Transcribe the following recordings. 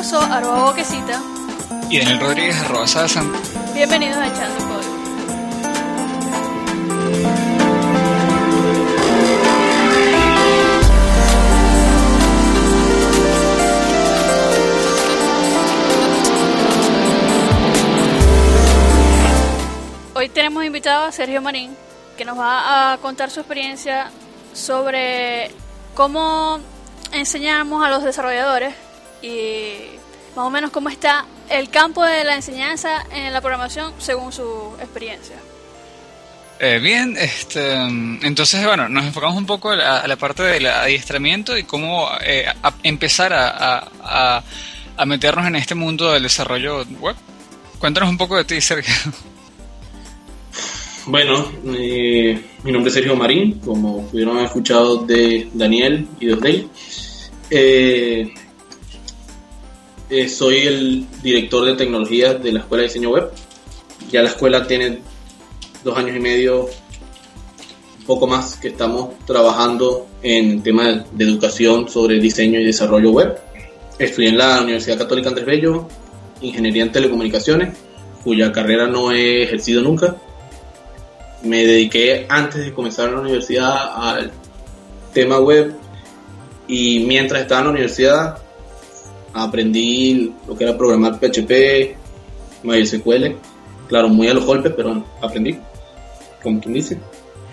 Arroba boquecita. Y Daniel Rodríguez, arroba Sasan. Bienvenidos a Echando Código. Hoy tenemos invitado a Sergio Marín, que nos va a contar su experiencia sobre cómo enseñamos a los desarrolladores y más o menos cómo está el campo de la enseñanza en la programación según su experiencia. Eh, bien, este, entonces, bueno, nos enfocamos un poco a, la parte del adiestramiento y cómo eh, empezar a, a, a, meternos en este mundo del desarrollo web. Cuéntanos un poco de ti, Sergio. Bueno, eh, mi nombre es Sergio Marín, como pudieron haber escuchado de Daniel y de Osdey. Eh, eh, soy el director de tecnología de la Escuela de Diseño Web. Ya la escuela tiene dos años y medio, poco más, que estamos trabajando en temas de educación sobre diseño y desarrollo web. Estudié en la Universidad Católica Andrés Bello, Ingeniería en Telecomunicaciones, cuya carrera no he ejercido nunca me dediqué antes de comenzar la universidad al tema web y mientras estaba en la universidad aprendí lo que era programar PHP, MySQL, claro, muy a los golpes, pero aprendí, como quien dice.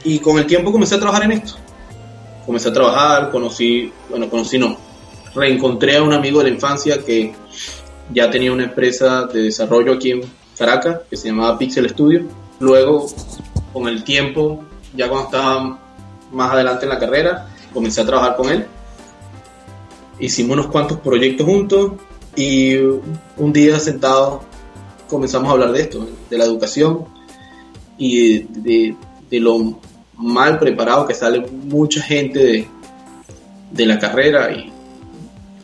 Y con el tiempo comencé a trabajar en esto. Comencé a trabajar, conocí, bueno, conocí no, reencontré a un amigo de la infancia que ya tenía una empresa de desarrollo aquí en Caracas que se llamaba Pixel Studio. Luego con el tiempo, ya cuando estaba más adelante en la carrera, comencé a trabajar con él. Hicimos unos cuantos proyectos juntos y un día sentado comenzamos a hablar de esto, de la educación y de, lo mal preparado que sale mucha gente de, de la carrera y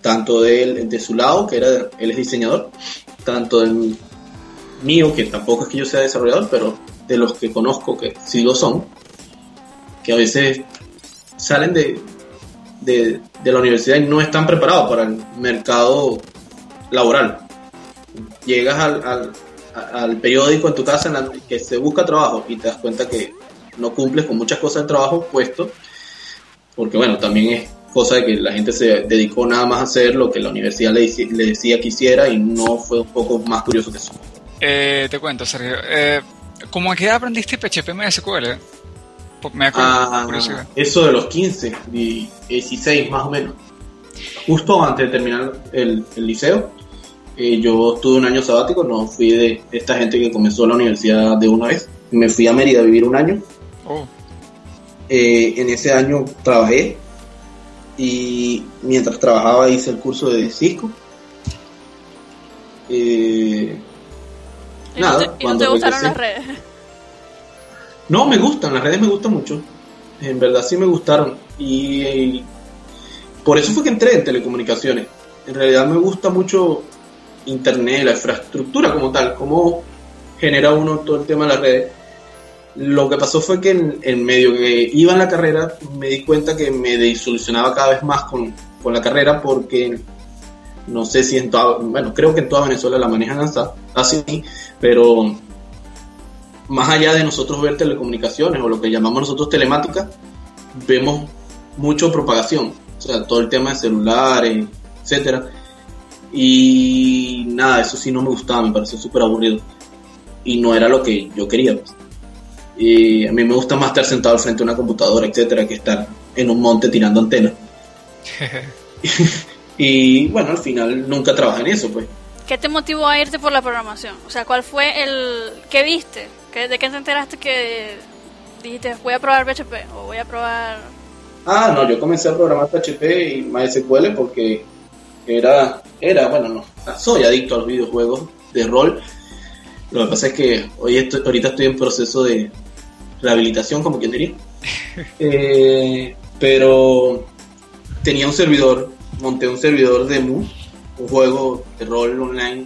tanto de él, de su lado, que era él es diseñador, tanto del mío, que tampoco es que yo sea desarrollador, pero de los que conozco que sí lo son, que a veces salen de, de, la universidad y no están preparados para el mercado laboral. Llegas al, al, periódico en tu casa en la que se busca trabajo y te das cuenta que no cumples con muchas cosas de trabajo puesto, porque bueno, también es cosa de que la gente se dedicó nada más a hacer lo que la universidad le, decía que hiciera y no fue un poco más curioso que eso. Eh, te cuento, Sergio. Eh, ¿Cómo edad aprendiste PHP MySQL? Me ah, eso de los 15, 16 más o menos. Justo antes de terminar el, liceo, eh, yo tuve un año sabático, no fui de esta gente que comenzó la universidad de una vez. Me fui a Mérida a vivir un año. Oh. Eh, en ese año trabajé y mientras trabajaba hice el curso de Cisco. Eh, Nada, ¿Y no te, gustaron las redes? No, me gustan, las redes me gustan mucho. En verdad sí me gustaron. Y, por eso fue que entré en telecomunicaciones. En realidad me gusta mucho Internet, la infraestructura como tal, cómo genera uno todo el tema de las redes. Lo que pasó fue que en, medio que iba en la carrera me di cuenta que me disolucionaba cada vez más con, con la carrera porque no sé si en toda, bueno, creo que en toda Venezuela la manejan así, pero más allá de nosotros ver telecomunicaciones o lo que llamamos nosotros telemática, vemos mucho propagación, o sea, todo el tema de celulares, etcétera. Y nada, eso sí no me gustaba, me pareció súper aburrido. Y no era lo que yo quería. Pues. Y a mí me gusta más estar sentado al frente de una computadora, etcétera, que estar en un monte tirando antenas. Y bueno, al final nunca trabajé en eso, pues. ¿Qué te motivó a irte por la programación? O sea, ¿cuál fue el... ¿Qué viste? ¿De qué te enteraste que dijiste voy a probar PHP o voy a probar... Ah, no, yo comencé a programar PHP y MySQL porque era, era, bueno, no, soy adicto a los videojuegos de rol. Lo que pasa es que hoy estoy, ahorita estoy en proceso de rehabilitación, como quien diría. Eh, pero tenía un servidor monté un servidor de Mu, un juego de rol online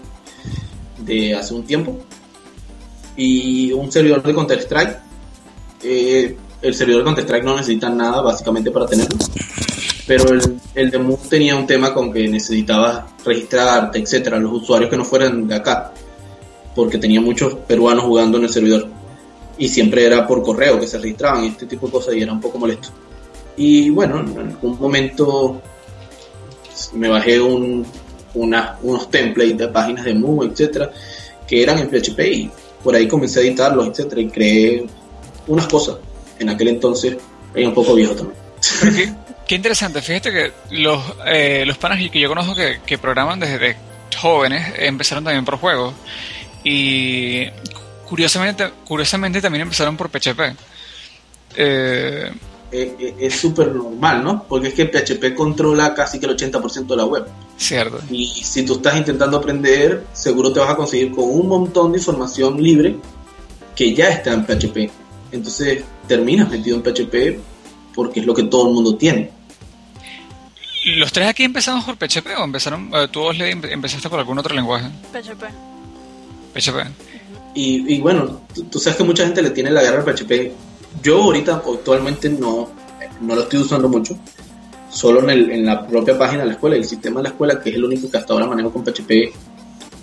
de hace un tiempo, y un servidor de Counter-Strike. Eh, el servidor de Counter-Strike no necesita nada básicamente para tenerlo. pero el, el de Move tenía un tema con que necesitabas registrarte, etcétera, los usuarios que no fueran de acá, porque tenía muchos peruanos jugando en el servidor y siempre era por correo que se registraban y este tipo de cosas y era un poco molesto. Y bueno, en algún momento me bajé un, una, unos templates de páginas de Move, etcétera, que eran en PHP y por ahí comencé a editarlos, etcétera, y creé unas cosas. En aquel entonces era un poco viejo también. Qué, qué, interesante, fíjate que los, eh, los panas que yo conozco que, que programan desde jóvenes empezaron también por juegos y curiosamente, curiosamente también empezaron por PHP. Eh, es súper normal, ¿no? Porque es que PHP controla casi que el 80% de la web. Cierto. Y si tú estás intentando aprender, seguro te vas a conseguir con un montón de información libre que ya está en PHP. Entonces terminas metido en PHP porque es lo que todo el mundo tiene. ¿Los tres aquí empezamos por PHP o empezaron, uh, tú Osley, empezaste por algún otro lenguaje? PHP. PHP. Y, y bueno, tú, tú, sabes que mucha gente le tiene la guerra al PHP. Yo ahorita actualmente no, no lo estoy usando mucho. Solo en, el, en la propia página de la escuela, el sistema de la escuela, que es el único que hasta ahora manejo con PHP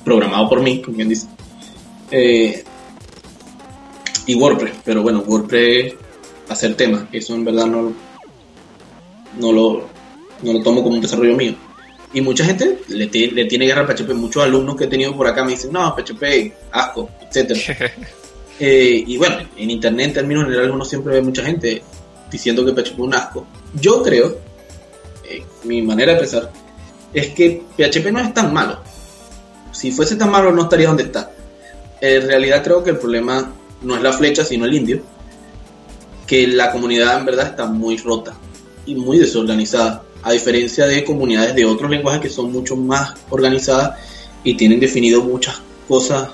programado por mí, como quien dice. Eh, y WordPress, pero bueno, WordPress hacer temas, eso en verdad no, no, lo, no lo tomo como un desarrollo mío. Y mucha gente le, le tiene guerra a PHP. Muchos alumnos que he tenido por acá me dicen, no, PHP, asco, etc. eh, y bueno, en internet en términos generales uno siempre ve mucha gente diciendo que PHP es un asco. Yo creo, eh, mi manera de pensar, es que PHP no es tan malo. Si fuese tan malo no estaría donde está. En realidad creo que el problema no es la flecha, sino el indio. Que la comunidad en verdad está muy rota y muy desorganizada a diferencia de comunidades de otros lenguajes que son mucho más organizadas y tienen definido muchas cosas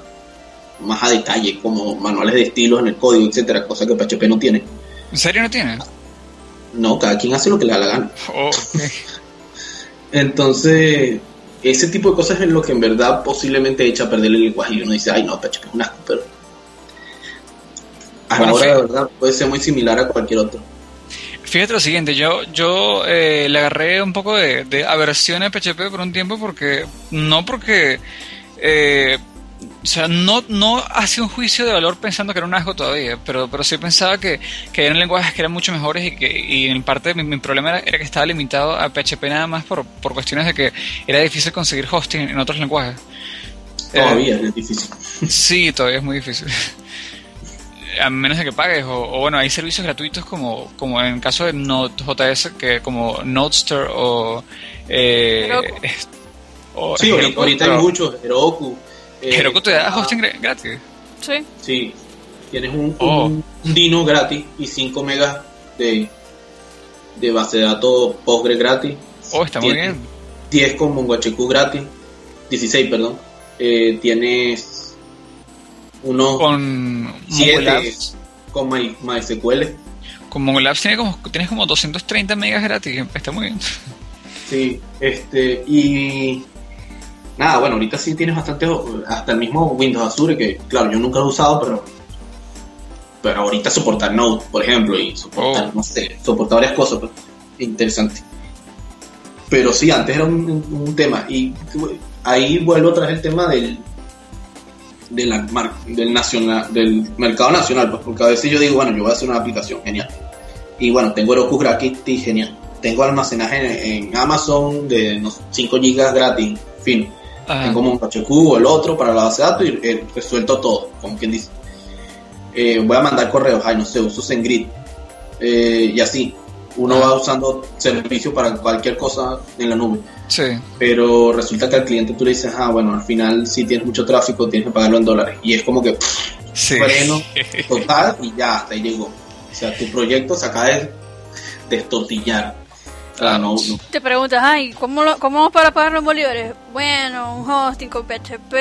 más a detalle, como manuales de estilos en el código, etcétera, cosa que PHP no tiene. ¿En serio no tiene? No, cada quien hace lo que le da la gana. Oh, Entonces, ese tipo de cosas es lo que en verdad posiblemente echa a perder el lenguaje y uno dice, ay no, PHP es un asco, pero a la hora de verdad puede ser muy similar a cualquier otro. Fíjate lo siguiente, yo, yo eh, le agarré un poco de, de, aversión a PHP por un tiempo porque, no porque, eh, o sea, no, no hacía un juicio de valor pensando que era un asco todavía, pero, pero sí pensaba que, que eran lenguajes que eran mucho mejores y que y en parte mi, mi problema era, era, que estaba limitado a PHP nada más por, por cuestiones de que era difícil conseguir hosting en otros lenguajes. Todavía eh, es difícil. Sí, todavía es muy difícil a menos de que pagues o, o, bueno hay servicios gratuitos como como en el caso de Node.js que como Nodester o, eh, o sí Heroku, ahorita hay muchos Heroku eh, Heroku te da hosting gratis sí. Sí. Tienes un, oh. un, Dino gratis y 5 megas de de base de datos Postgre gratis. Oh está muy bien. 10 con MongoDB gratis. 16 perdón. Eh, tienes uno con siete con My, MySQL. Con MongoLabs tiene como, tienes como 230 megas gratis, está muy bien. Sí, este, y nada, bueno, ahorita sí tienes bastante, hasta el mismo Windows Azure, que claro, yo nunca lo he usado, pero pero ahorita soporta Node, por ejemplo, y soporta, oh. no sé, soporta varias cosas, pero interesante. Pero sí, antes era un, un tema, y ahí vuelvo otra vez el tema del, de la, del, nacional, del mercado nacional, pues, porque a veces yo digo, bueno, yo voy a hacer una aplicación, genial. Y bueno, tengo Heroku gratis, genial. Tengo almacenaje en, en Amazon de no, 5 GB gratis, fin. Tengo un HQ o el otro para la base de datos y eh, resuelto todo, como quien dice. Eh, voy a mandar correos, ay, no sé, uso SendGrid. Eh, y así, uno Ajá. va usando servicio para cualquier cosa en la nube. Sí. Pero resulta que al cliente tú le dices, ah, bueno, al final si tienes mucho tráfico tienes que pagarlo en dólares. Y es como que pff, sí. freno total y ya hasta ahí llegó. O sea, tu proyecto se acaba de destortillar. Ah, no, no. Te preguntas, ay, ¿cómo, lo, ¿cómo vamos para pagarlo en bolívares? Bueno, un hosting con PHP,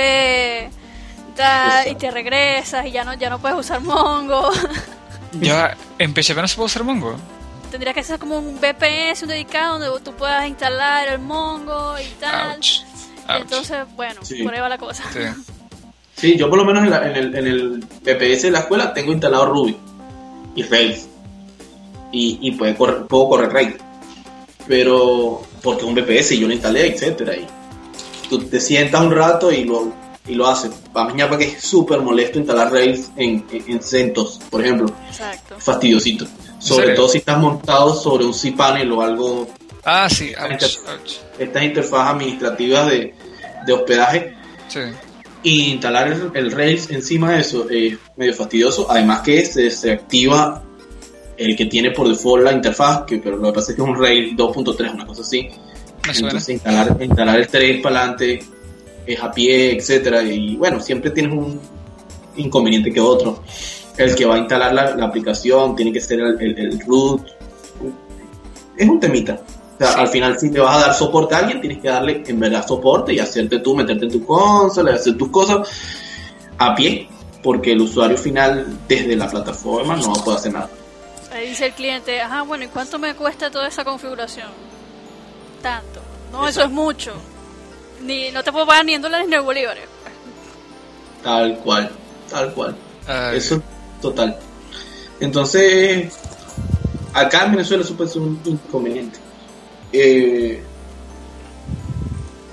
da, y te regresas y ya no, ya no puedes usar Mongo. ya, en PHP no se puede usar Mongo tendría que ser como un VPS, un dedicado donde tú puedas instalar el Mongo y tal. Ouch. Ouch. Entonces, bueno, sí. por ahí va la cosa. Sí. sí yo por lo menos en, la, en, el, en, el, VPS de la escuela tengo instalado Ruby y Rails. Y, y puede correr, puedo correr Rails. Pero porque un VPS y yo lo instalé, etcétera. Y tú te sientas un rato y lo, y lo haces. Para mí, que es súper molesto instalar Rails en, en, CentOS, por ejemplo. Exacto. Fastidiosito. Sobre todo si estás montado sobre un cPanel o algo. Ah, sí, Estas interfaces administrativas de, de hospedaje. Sí. Y instalar el, Rails encima de eso es medio fastidioso. Además que se, se activa el que tiene por default la interfaz, que, pero lo que pasa es que es un Rails 2.3, una cosa así. Entonces instalar, instalar el 3 para adelante es a pie, etcétera Y bueno, siempre tienes un inconveniente que otro. El que va a instalar la, aplicación tiene que ser el, root. Es un temita. O sea, al final, si te vas a dar soporte a alguien, tienes que darle en verdad soporte y hacerte tú, meterte en tu consola, hacer tus cosas a pie, porque el usuario final desde la plataforma no va a poder hacer nada. Ahí dice el cliente, ajá, bueno, ¿y cuánto me cuesta toda esa configuración? Tanto. No, eso es mucho. Ni, no te puedo pagar ni en dólares ni en bolívares. Tal cual, tal cual. Eso total. Entonces, acá en Venezuela eso puede ser un inconveniente. Eh,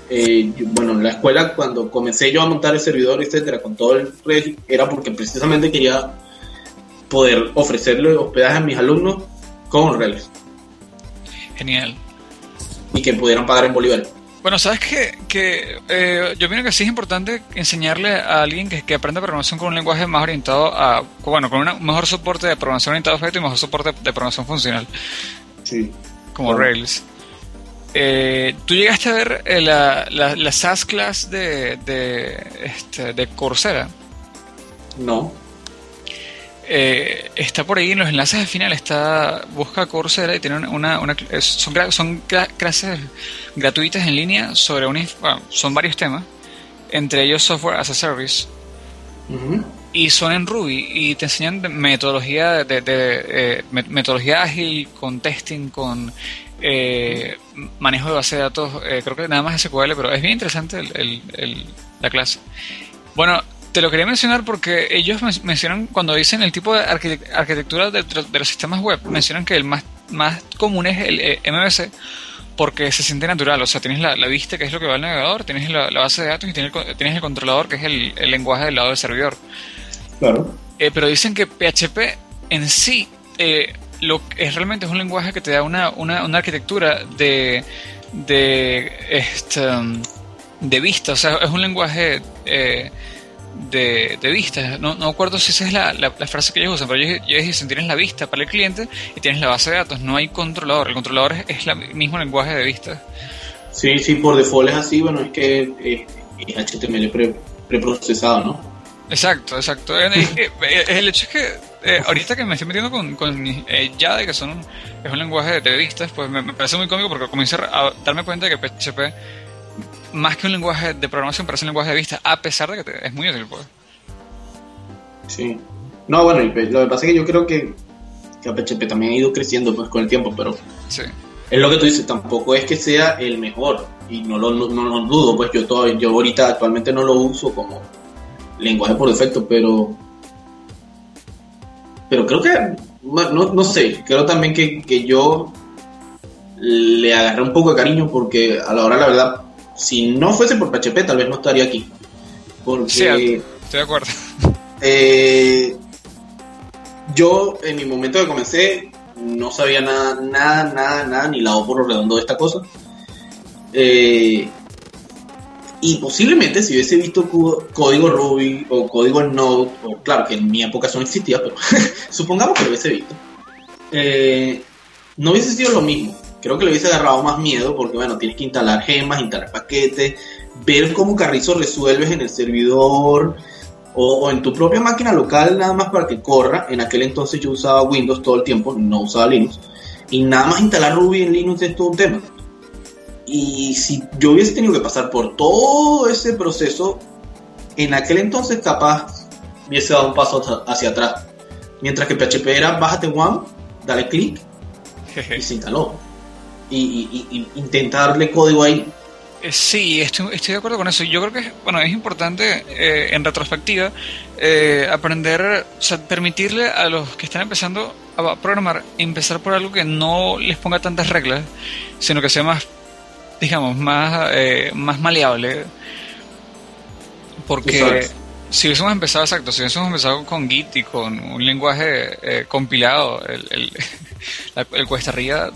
eh, bueno, en la escuela cuando comencé yo a montar el servidor, etcétera, con todo el red, era porque precisamente quería poder ofrecerle hospedaje a mis alumnos con Rails. Genial. Y que pudieran pagar en Bolívar. Bueno, sabes que, que eh, yo pienso que sí es importante enseñarle a alguien que, que aprende programación con un lenguaje más orientado a, bueno, con un mejor soporte de programación orientado a objetos y mejor soporte de programación funcional. Sí. Como Rails. Eh, ¿Tú llegaste a ver eh, la, la, la, SAS class de, de, este, de Coursera? No. Eh, está por ahí en los enlaces al final, está busca Coursera y tiene una, una, son, son clases gratuitas en línea sobre un, son varios temas, entre ellos software as a service. Y son en Ruby y te enseñan metodología de, eh, metodología ágil con testing, con eh, manejo de base de datos, creo que nada más SQL, pero es bien interesante el, la clase. Bueno, te lo quería mencionar porque ellos mencionan, cuando dicen el tipo de arquitectura de, los sistemas web, mencionan que el más, más común es el eh, MVC porque se siente natural. O sea, tienes la, vista, que es lo que va al navegador, tienes la, base de datos y tienes el, tienes el controlador, que es el, lenguaje del lado del servidor. Claro. Eh, pero dicen que PHP en sí eh, lo es realmente es un lenguaje que te da una, una, una arquitectura de, de, este, de vista. O sea, es un lenguaje de, de vista. No, no acuerdo si esa es la, la, frase que ellos usan, pero ellos, dicen tienes la vista para el cliente y tienes la base de datos. No hay controlador. El controlador es, el mismo lenguaje de vista. Sí, sí, por default es así. Bueno, es que es, HTML preprocesado, ¿no? Exacto, exacto. el hecho es que eh, ahorita que me estoy metiendo con, con eh, Jade, que son es un lenguaje de vistas, pues me, me, parece muy cómico porque comencé a darme cuenta de que PHP más que un lenguaje de programación, parece un lenguaje de vista, a pesar de que es muy útil, pues. Sí. No, bueno, lo que pasa es que yo creo que, que PHP también ha ido creciendo pues con el tiempo, pero sí. es lo que tú dices, tampoco es que sea el mejor y no lo, no, lo dudo, pues yo todavía, yo ahorita actualmente no lo uso como lenguaje por defecto, pero pero creo que no, no sé, creo también que, que yo le agarré un poco de cariño porque a la hora la verdad si no fuese por PHP, tal vez no estaría aquí. Porque. estoy de acuerdo. Eh, yo, en mi momento que comencé, no sabía nada, nada, nada, nada, ni la O por lo redondo de esta cosa. Eh, y posiblemente si hubiese visto código Ruby o código Node, o claro que en mi época eso no existía, pero supongamos que lo hubiese visto, eh, no hubiese sido lo mismo creo que le hubiese agarrado más miedo porque, bueno, tienes que instalar gemas, instalar paquetes, ver cómo Carrizo resuelves en el servidor o, en tu propia máquina local nada más para que corra. En aquel entonces yo usaba Windows todo el tiempo, no usaba Linux. Y nada más instalar Ruby en Linux es todo un tema. Y si yo hubiese tenido que pasar por todo ese proceso, en aquel entonces capaz hubiese dado un paso hacia atrás. Mientras que PHP era bájate one, dale clic y se instaló y, intentar darle código ahí. Eh, sí, estoy, estoy, de acuerdo con eso. Yo creo que bueno, es importante eh, en retrospectiva eh, aprender, o sea, permitirle a los que están empezando a programar, empezar por algo que no les ponga tantas reglas, sino que sea más, digamos, más, eh, más maleable. Porque si hubiésemos empezado, exacto, si hubiésemos empezado con Git y con un lenguaje compilado, el, el, el cuesta arriba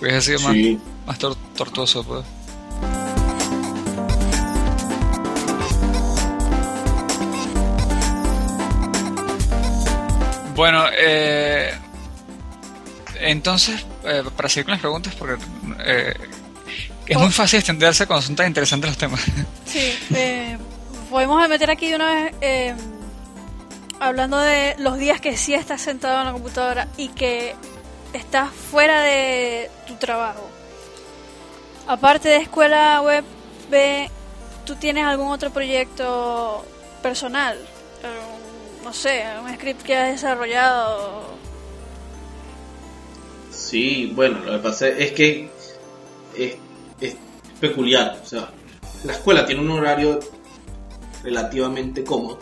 hubiese sido más, más tortuoso. Pues. Bueno, eh, entonces, eh, para seguir con las preguntas, porque eh, es muy fácil extenderse cuando son tan interesantes los temas. Sí, eh, podemos meter aquí de una vez, eh, hablando de los días que sí estás sentado en la computadora y que estás fuera de tu trabajo. Aparte de escuela web, ¿tú tienes algún otro proyecto personal? no sé, un script que has desarrollado. Sí, bueno, lo que pasa es que es, peculiar. O sea, la escuela tiene un horario relativamente cómodo.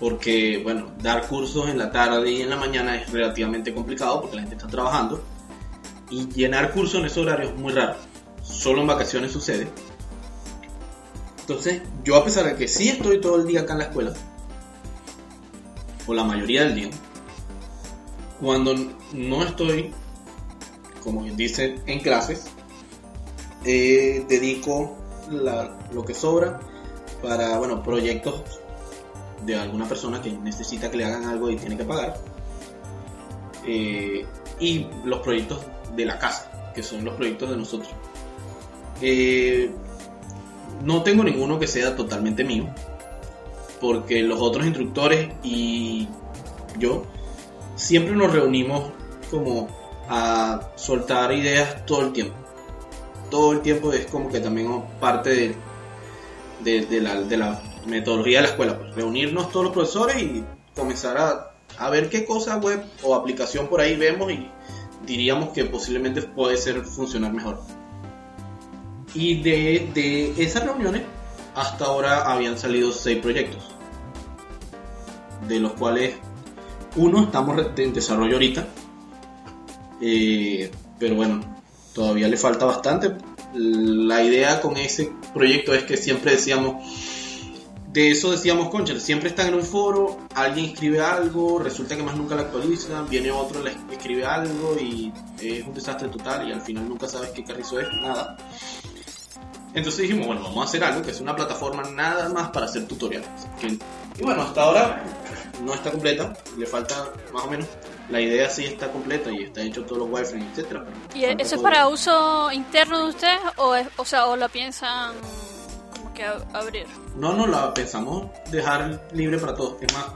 Porque, bueno, dar cursos en la tarde y en la mañana es relativamente complicado porque la gente está trabajando. Y llenar cursos en ese horario es muy raro. Solo en vacaciones sucede. Entonces, yo a pesar de que sí estoy todo el día acá en la escuela, o la mayoría del día, cuando no estoy, como bien dice, en clases, eh, dedico lo que sobra para, bueno, proyectos de alguna persona que necesita que le hagan algo y tiene que pagar. Eh, y los proyectos de la casa, que son los proyectos de nosotros. Eh, no tengo ninguno que sea totalmente mío, porque los otros instructores y yo siempre nos reunimos como a soltar ideas todo el tiempo. Todo el tiempo es como que también parte de, de, la, metodología de la escuela. Pues, reunirnos todos los profesores y comenzar a, a ver qué cosa web o aplicación por ahí vemos y diríamos que posiblemente puede ser funcionar mejor. Y de, de esas reuniones hasta ahora habían salido seis proyectos, de los cuales uno estamos en desarrollo ahorita, eh, pero bueno, todavía le falta bastante. La idea con ese proyecto es que siempre decíamos, de eso decíamos, concha, siempre están en un foro, alguien escribe algo, resulta que más nunca lo actualizan, viene otro, le escribe algo y es un desastre total y al final nunca sabes qué carrizo es, nada. Entonces dijimos, bueno, vamos a hacer algo que es una plataforma nada más para hacer tutoriales. y bueno, hasta ahora no está completa, le falta más o menos. La idea sí está completa y está hecho todos los wireframes, etcétera. ¿Y eso es para uso interno de ustedes o, o sea, o la piensan que abrir? No, no, la pensamos dejar libre para todos. Es más,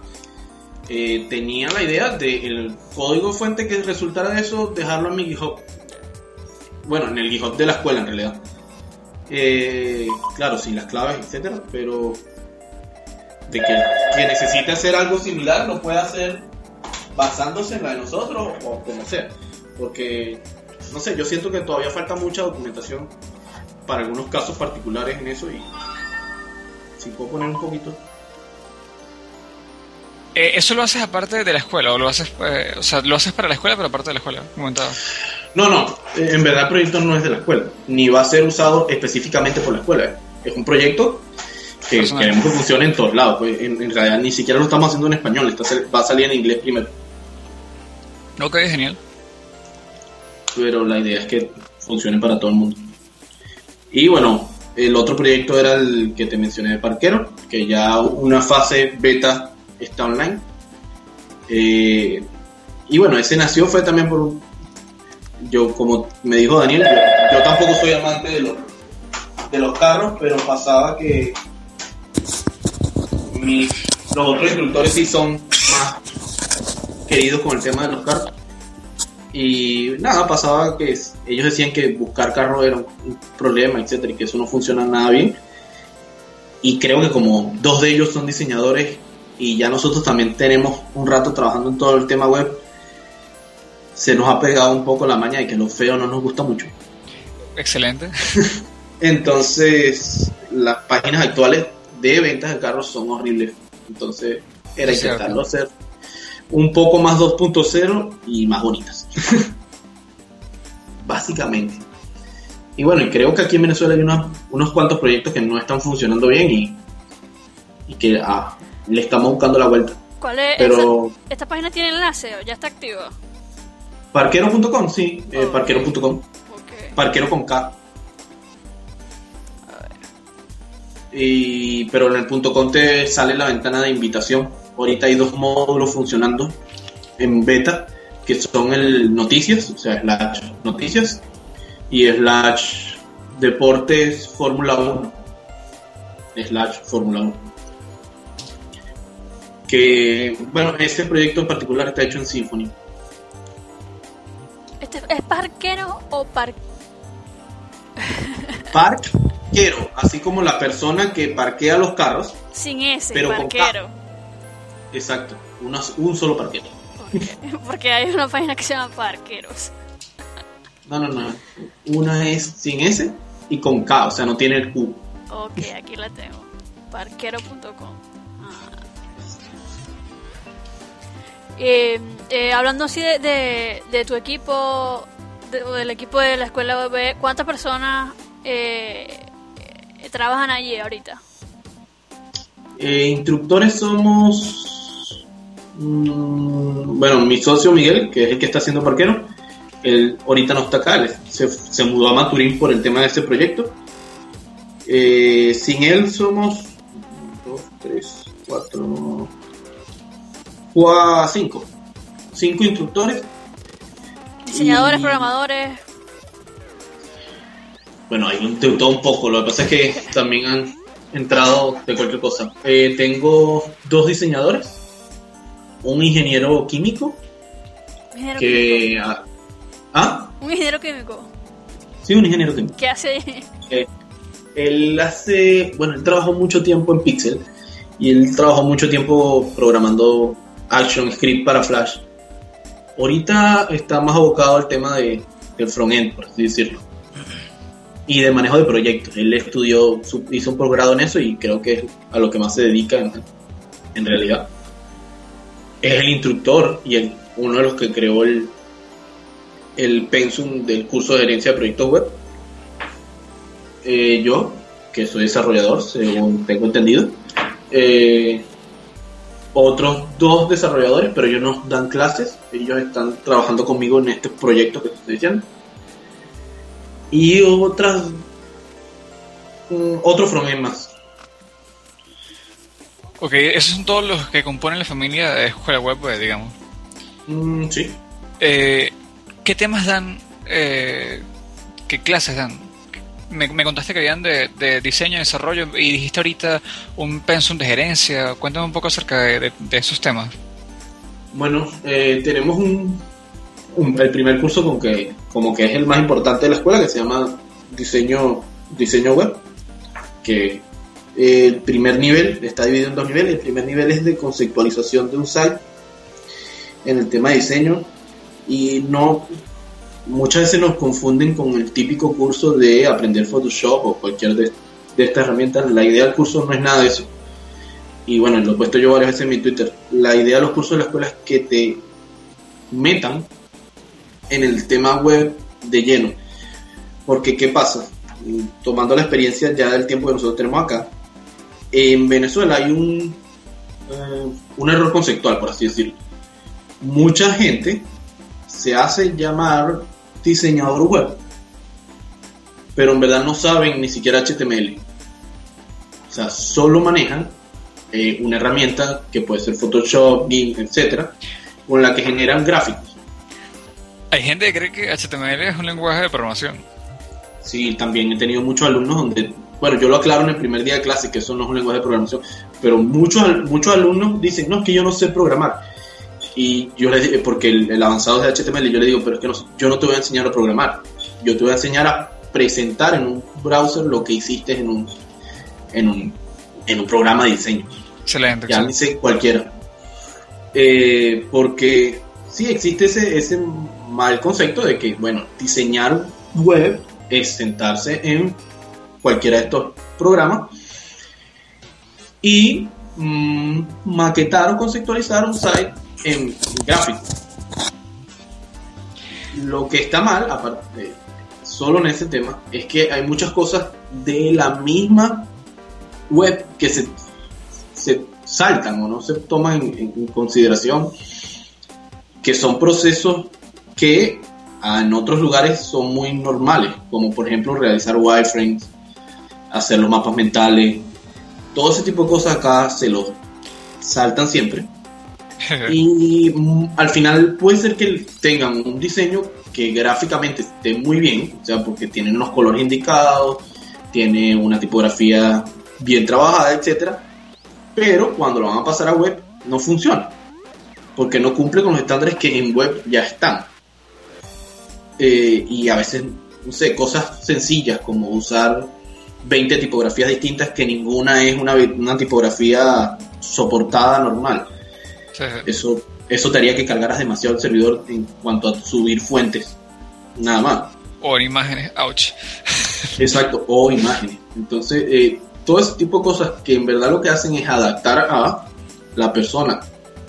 eh, tenía la idea de el código fuente que resultara de eso, dejarlo en mi GitHub. Bueno, en el GitHub de la escuela en realidad eh, claro, sin las claves, etcétera, pero de que quien necesite hacer algo similar lo puede hacer basándose en la de nosotros o como sea. Porque, no sé, yo siento que todavía falta mucha documentación para algunos casos particulares en eso y si puedo poner un poquito. Eh, ¿Eso lo haces aparte de la escuela o lo haces, eh, o sea, lo haces para la escuela pero aparte de la escuela? Comentado. No, no, eh, en verdad el proyecto no es de la escuela, ni va a ser usado específicamente por la escuela. Es un proyecto que queremos que funcione en todos lados. Pues, en, realidad ni siquiera lo estamos haciendo en español, va a salir en inglés primero. Ok, genial. Pero la idea es que funcione para todo el mundo. Y bueno, el otro proyecto era el que te mencioné de Parquero, que ya una fase beta está online. Eh, y bueno, ese nació fue también por un, yo como me dijo Daniel, yo, tampoco soy amante de los, de los carros, pero pasaba que los otros instructores sí son más queridos con el tema de los carros. Y nada, pasaba que ellos decían que buscar carros era un problema, etcétera, y que eso no funciona nada bien. Y creo que como dos de ellos son diseñadores y ya nosotros también tenemos un rato trabajando en todo el tema web, se nos ha pegado un poco la maña de que lo feo no nos gusta mucho. Excelente. Entonces, las páginas actuales de ventas de carros son horribles. Entonces, era intentarlo hacer un poco más 2.0 y más bonitas. Básicamente. Y bueno, y creo que aquí en Venezuela hay unos, unos cuantos proyectos que no están funcionando bien y, y que ah, le estamos buscando la vuelta. ¿Cuál es? Pero- esa- ¿Esta página tiene enlace o ya está activa? Parquero.com, sí, eh, Oh. parquero.com. Ok. Parquero con K. Y, pero en el punto com te sale la ventana de invitación. Ahorita hay dos módulos funcionando en beta, que son el noticias, o sea, slash noticias, y slash deportes Fórmula 1. Slash Fórmula 1. Que, bueno, este proyecto en particular está hecho en Symfony. ¿Este ¿Es parquero o par Parquero, así como la persona que parquea los carros. sin ese, Pero con parquero? Exacto, una- un solo parquero. Porque hay una página que se llama Parqueros. No, no, no. Una es sin S y con K, o sea, no tiene el Q. Ok, aquí la tengo. Parquero.com. Ah. Eh, eh, hablando así de, de, de tu equipo, de- o del equipo de la escuela BB, ¿cuántas personas eh, eh, trabajan allí ahorita? Eh, instructores somos. Mm, bueno, mi socio Miguel, que es el que está haciendo parquero, él ahorita no está acá, él se, se mudó a Maturín por el tema de este proyecto. Eh, sin él somos. 2, 3, 4. 5. 5 instructores. Diseñadores, Y- programadores. Bueno, hay un, todo un poco. Lo que pasa es que también han entrado de cualquier cosa. Eh, tengo dos diseñadores, un ingeniero químico Un ingeniero que... químico. ah. Un ingeniero químico. Sí, un ingeniero químico. ¿Qué hace? Eh, él hace... Bueno, él trabajó mucho tiempo en Pixel y él trabajó mucho tiempo programando Action Script para Flash. Ahorita está más abocado al tema de, del frontend, por así decirlo. Y de manejo de proyectos. Él estudió, hizo un posgrado en eso y creo que es a lo que más se dedica en, en realidad. Es el instructor y el- uno de los que creó el, el pensum del curso de gerencia de proyectos web. Eh, yo, que soy desarrollador, según tengo entendido. Eh, otros dos desarrolladores, pero ellos no dan clases. Ellos están trabajando conmigo en este proyecto que estoy diciendo. Y otras. mm, otro frontend más. Ok, esos son todos los que componen la familia de Escuela Web, pues, digamos. Mm, sí. Eh, ¿Qué temas dan? eh, ¿Qué clases dan? Me, me contaste que habían de, de diseño, desarrollo y dijiste ahorita un pensum de gerencia. Cuéntame un poco acerca de, de- de esos temas. Bueno, eh, tenemos un, un- el primer curso con que, como que es el más importante de la escuela, que se llama diseño, diseño web, que el primer nivel está dividido en dos niveles. El primer nivel es de conceptualización de un site en el tema de diseño y no muchas veces nos confunden con el típico curso de aprender Photoshop o cualquier de, de estas herramientas. La idea del curso no es nada de eso. Y bueno, lo he puesto yo varias veces en mi Twitter. La idea de los cursos de la escuela es que te metan en el tema web de lleno. Porque, ¿qué pasa? Tomando la experiencia ya del tiempo que nosotros tenemos acá, en Venezuela hay un, eh, un error conceptual, por así decirlo. Mucha gente se hace llamar diseñador web, pero en verdad no saben ni siquiera HTML. O sea, solo manejan eh, una herramienta que puede ser Photoshop, GIMP, etcétera, con la que generan gráficos. Hay gente que cree que HTML es un lenguaje de programación. Sí, también he tenido muchos alumnos donde, bueno, yo lo aclaro en el primer día de clase que eso no es un lenguaje de programación, pero muchos, muchos alumnos dicen, no, es que yo no sé programar. Y yo les digo, porque el, el avanzado es de HTML, yo les digo, pero es que no- yo no te voy a enseñar a programar, yo te voy a enseñar a presentar en un browser lo que hiciste en un, en un, en un programa de diseño. Excelente. Ya excelente. dice cualquiera. Eh, porque sí existe ese, ese mal concepto de que, bueno, diseñar web es sentarse en cualquiera de estos programas y mm, maquetar o conceptualizar un site en gráfico. Lo que está mal, aparte, solo en ese tema, es que hay muchas cosas de la misma web que se, se saltan o no se toman en, consideración, que son procesos que en otros lugares son muy normales, como por ejemplo realizar wireframes, hacer los mapas mentales, todo ese tipo de cosas acá se los saltan siempre. y mm, al final puede ser que tengan un diseño que gráficamente esté muy bien, o sea, porque tienen unos colores indicados, tiene una tipografía bien trabajada, etcétera, pero cuando lo van a pasar a web no funciona, porque no cumple con los estándares que en web ya están. Eh, y a veces, no sé, cosas sencillas como usar 20 tipografías distintas que ninguna es una, una tipografía soportada normal. Eso, eso te haría que cargaras demasiado el servidor en cuanto a subir fuentes. Nada más. O imágenes, ouch. Exacto, o imágenes. Entonces, eh, todo ese tipo de cosas que en verdad lo que hacen es adaptar a la persona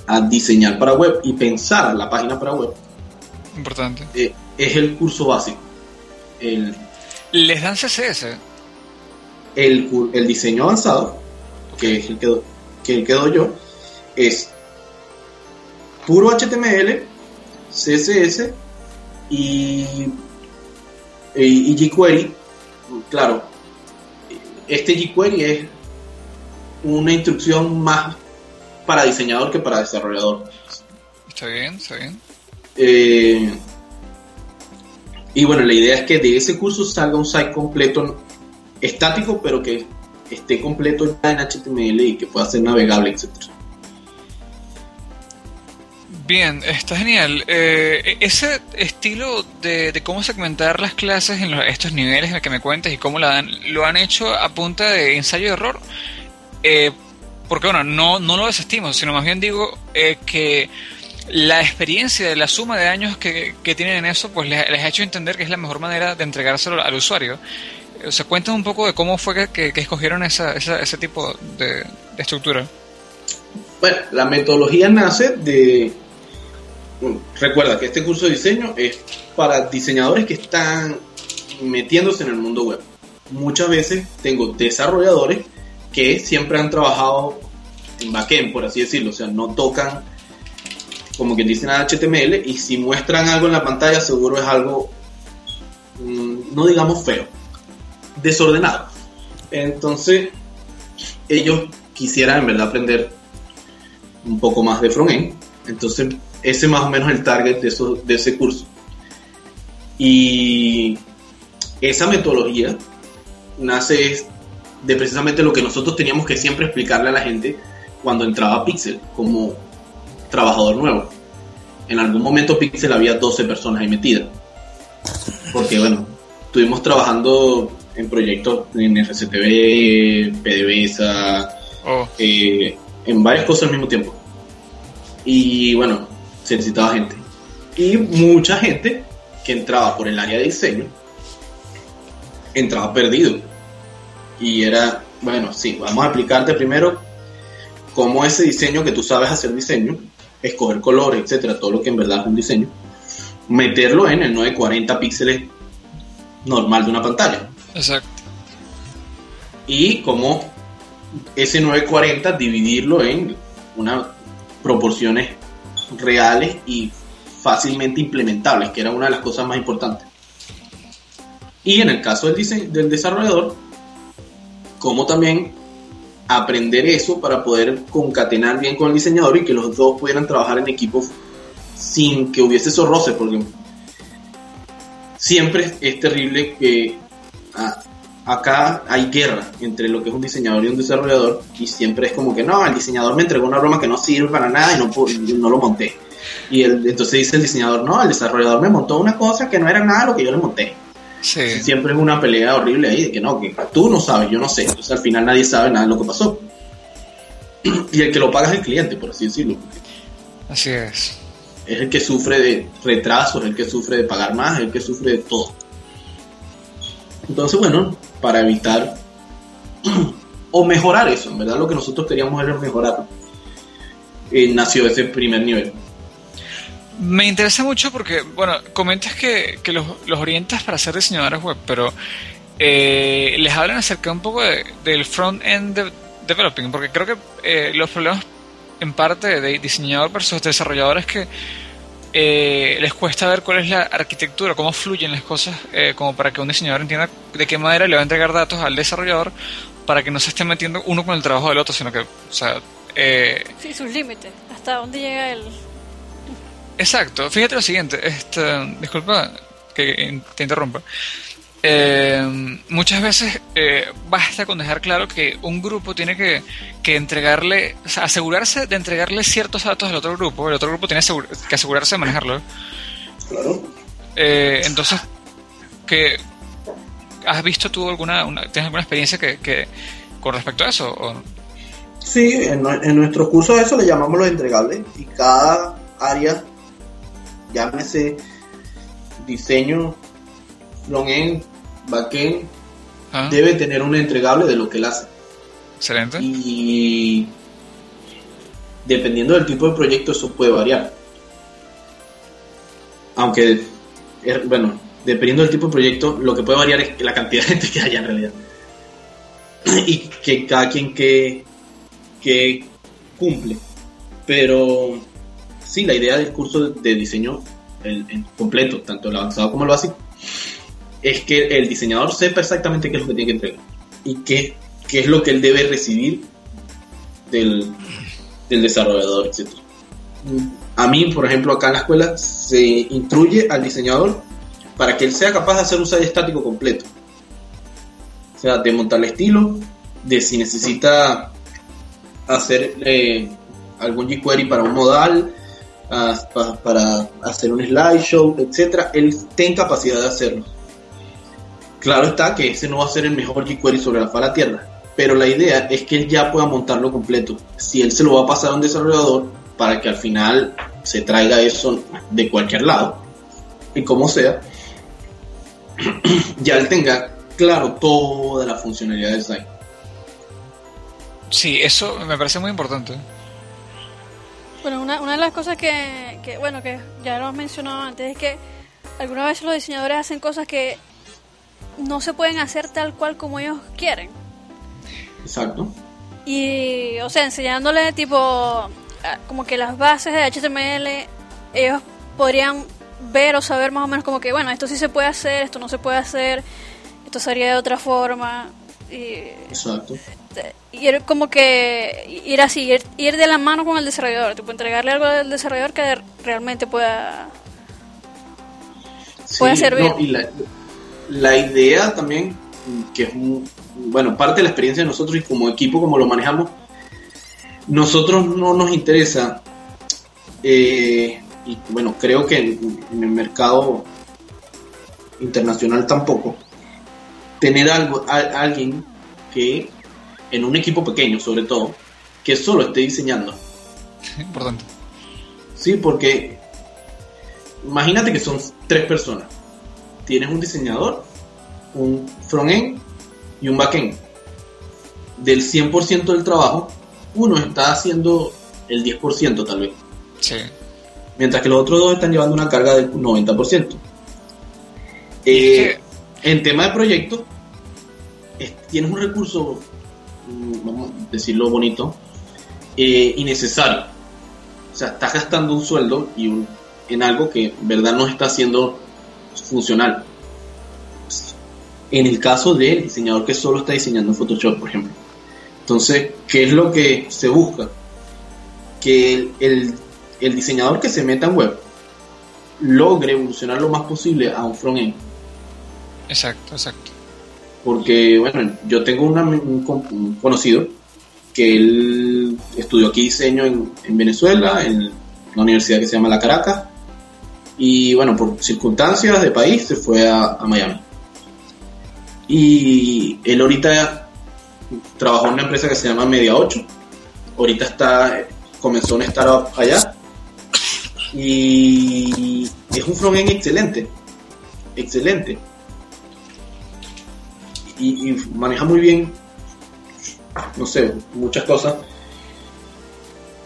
a diseñar para web y pensar la página para web. Importante. Eh, es el curso básico. El, ¿Les dan CSS? El, el diseño avanzado, que es el que, que el que doy yo, es puro HTML, CSS y, y, y jQuery. Claro, este jQuery es una instrucción más para diseñador que para desarrollador. Está bien, está bien. Eh, y bueno, la idea es que de ese curso salga un site completo, estático, pero que esté completo ya en HTML y que pueda ser navegable, etc. Bien, está genial. Eh, ese estilo de, cómo segmentar las clases en estos niveles en que me cuentas y cómo lo han hecho a punta de ensayo de error, eh, porque bueno, no, no lo desestimo, sino más bien digo eh, que la experiencia de la suma de años que, tienen en eso, pues les, ha hecho entender que es la mejor manera de entregárselo al usuario. O sea, cuéntanos un poco de cómo fue que, escogieron esa, ese tipo de estructura. Bueno, la metodología nace de recuerda que este curso de diseño es para diseñadores que están metiéndose en el mundo web. Muchas veces tengo desarrolladores que siempre han trabajado en backend, por así decirlo, o sea, no tocan como que dicen HTML y si muestran algo en la pantalla seguro es algo, mm, no digamos feo, desordenado. Entonces, ellos quisieran en verdad aprender un poco más de frontend, entonces ese más o menos el target de, eso, de ese curso. Y esa metodología nace de precisamente lo que nosotros teníamos que siempre explicarle a la gente cuando entraba Pixel como trabajador nuevo. En algún momento Pixel había 12 personas ahí metidas. Porque bueno, estuvimos trabajando en proyectos en RCTV, PDVSA, oh. eh, en varias cosas al mismo tiempo. Y bueno, se necesitaba gente. Y mucha gente que entraba por el área de diseño entraba perdido. Y era, bueno, sí, vamos a explicarte primero cómo ese diseño que tú sabes hacer diseño, escoger colores, etcétera, todo lo que en verdad es un diseño, meterlo en el 940 píxeles normal de una pantalla. Exacto. Y cómo ese 940 dividirlo en unas proporciones reales y fácilmente implementables, que era una de las cosas más importantes. Y en el caso del, del desarrollador, como también aprender eso para poder concatenar bien con el diseñador y que los dos pudieran trabajar en equipo sin que hubiese esos roces, porque siempre es terrible que acá hay guerra entre lo que es un diseñador y un desarrollador y siempre es como que no, el diseñador me entregó una broma que no sirve para nada y no, no lo monté. Y el, entonces dice el diseñador, no, el desarrollador me montó una cosa que no era nada lo que yo le monté. Siempre es una pelea horrible ahí de que no, que tú no sabes, yo no sé. Entonces al final nadie sabe nada de lo que pasó. Y el que lo paga es el cliente, por así decirlo. Así es. Es el que sufre de retrasos, el que sufre de pagar más, el que sufre de todo. Entonces, bueno, para evitar o mejorar eso, en verdad lo que nosotros queríamos era mejorar. eh, nació ese primer nivel. Me interesa mucho porque, bueno, comentas que, que los, los orientas para ser diseñadores web, pero eh, les hablan acerca un poco del front-end de, developing, porque creo que eh, los problemas en parte de diseñador versus desarrollador es que eh, les cuesta ver cuál es la arquitectura, cómo fluyen las cosas, como para que un diseñador entienda de qué manera le va a entregar datos al desarrollador para que no se esté metiendo uno con el trabajo del otro, sino que, o sea... sí, sus límites, hasta dónde llega el Exacto, fíjate lo siguiente, este, disculpa que te interrumpa. Eh, muchas veces eh, basta con dejar claro que un grupo tiene que, que entregarle, o sea, asegurarse de entregarle ciertos datos al otro grupo, el otro grupo tiene que asegurarse de manejarlo. Claro. Eh, entonces, que ¿has visto tú alguna, tienes alguna experiencia que, que con respecto a eso? O? Sí, en, en nuestros cursos eso le llamamos los entregables y cada área llámese diseño, front-end, back-end, ah. debe tener un entregable de lo que él hace. Excelente. Y dependiendo del tipo de proyecto, eso puede variar. Aunque, er, bueno, dependiendo del tipo de proyecto, lo que puede variar es la cantidad de gente que haya en realidad. y que cada quien que, que cumple. Pero sí, la idea del curso de diseño el, completo, tanto el avanzado como el básico, es que el diseñador sepa exactamente qué es lo que tiene que entregar y qué, qué es lo que él debe recibir del, del desarrollador, etc. A mí, por ejemplo, acá en la escuela se instruye al diseñador para que él sea capaz de hacer un site estático completo. O sea, de montar el estilo, de si necesita hacer eh, algún jQuery para un modal, para hacer un slideshow, etcétera, él tenga capacidad de hacerlo. Claro está que ese no va a ser el mejor jQuery sobre la fala tierra, pero la idea es que él ya pueda montarlo completo. Si él se lo va a pasar a un desarrollador para que al final se traiga eso de cualquier lado, y como sea, ya él tenga claro toda la funcionalidad del site. Sí, eso me parece muy importante. Bueno, una, una de las cosas que, que, bueno, que ya lo has mencionado antes es que algunas veces los diseñadores hacen cosas que no se pueden hacer tal cual como ellos quieren. Exacto. Y, o sea, enseñándole tipo como que las bases de HTML, ellos podrían ver o saber más o menos como que, bueno, esto sí se puede hacer, esto no se puede hacer, esto sería de otra forma. Y, Exacto ir como que ir así, ir, de la mano con el desarrollador, tipo entregarle algo al desarrollador que realmente pueda, pueda servir. y la, idea también, que es bueno, parte de la experiencia de nosotros y como equipo, como lo manejamos, nosotros no nos interesa, eh, y bueno, creo que en, en el mercado internacional tampoco, tener algo, a, alguien que en un equipo pequeño sobre todo, que solo esté diseñando. Importante. Sí, porque imagínate que son tres personas. Tienes un diseñador, un front-end y un back-end. Del 100% del trabajo, uno está haciendo el 10% tal vez. Sí. Mientras que los otros dos están llevando una carga del 90%. Eh, en tema de proyecto, tienes un recurso vamos a decirlo bonito, eh, innecesario. O sea, estás gastando un sueldo y en algo que en verdad no está siendo funcional. En el caso del diseñador que solo está diseñando Photoshop, por ejemplo. Entonces, ¿qué es lo que se busca? Que el, el diseñador que se meta en web logre evolucionar lo más posible a un front-end. Exacto, exacto porque, bueno, yo tengo un, conocido que él estudió aquí diseño en, Venezuela, en una universidad que se llama La Caracas, y bueno, por circunstancias de país se fue a, Miami. Y él ahorita trabajó en una empresa que se llama Media 8, ahorita está, comenzó un startup allá, y es un frontend excelente, excelente y, maneja muy bien, no sé, muchas cosas.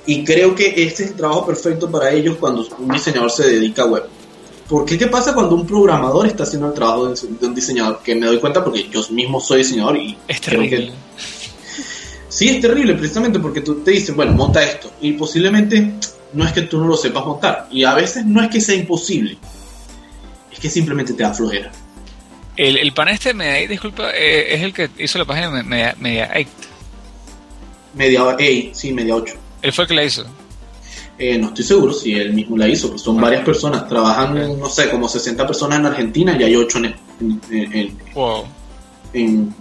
Y creo que este es el trabajo perfecto para ellos cuando un diseñador se dedica a web. Porque qué pasa cuando un programador está haciendo el trabajo de, un diseñador? Que me doy cuenta porque yo mismo soy diseñador y Es creo que terrible. Sí, es terrible, precisamente porque tú te dices, bueno, monta esto. Y posiblemente no es que tú no lo sepas montar. Y a veces no es que sea imposible. Es que simplemente te da flojera. El, el pan este, Media, disculpa, eh, es el que hizo la página Media, Media 8. Media, ey, sí, media 8. Él fue el que la hizo. Eh, no estoy seguro si él mismo la hizo, pues son varias personas. Trabajan, no sé, como 60 personas en Argentina y hay 8 en, en, en- Wow. en-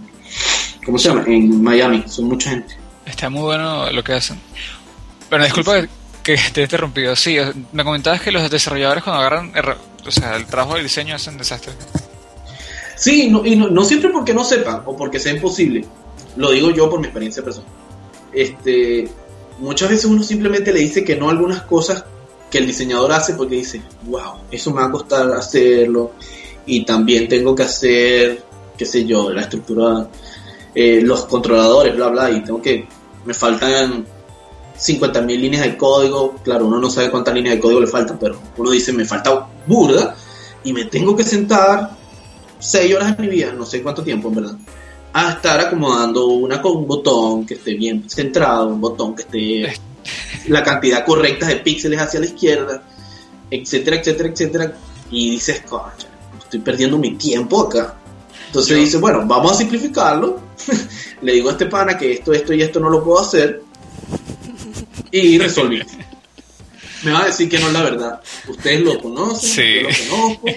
¿cómo se llama? En Miami. Son mucha gente. Está muy bueno lo que hacen. Pero disculpa que que te he interrumpido. Sí, o- me comentabas que los desarrolladores cuando agarran o sea, el trabajo del diseño hacen desastre. Sí, no, y no, no siempre porque no sepan o porque sea imposible. Lo digo yo por mi experiencia personal. Este, muchas veces uno simplemente le dice que no a algunas cosas que el diseñador hace porque dice, wow, eso me va a costar hacerlo. Y también tengo que hacer, qué sé yo, la estructura, eh, los controladores, bla, bla. Y tengo que, me faltan 50.000 líneas de código. Claro, uno no sabe cuántas líneas de código le faltan, pero uno dice, me falta burda. Y me tengo que sentar 6 horas de mi vida, no sé cuánto tiempo en verdad, a estar acomodando una con un botón que esté bien centrado, un botón que esté la cantidad correcta de píxeles hacia la izquierda, etcétera, etcétera, etcétera. Y dices, concha, estoy perdiendo mi tiempo acá. Entonces dice, bueno, vamos a simplificarlo. Le digo a este pana que esto, esto y esto no lo puedo hacer. Y resolví. Me va a decir que no es la verdad. Ustedes lo conocen, Sí. yo lo conozco.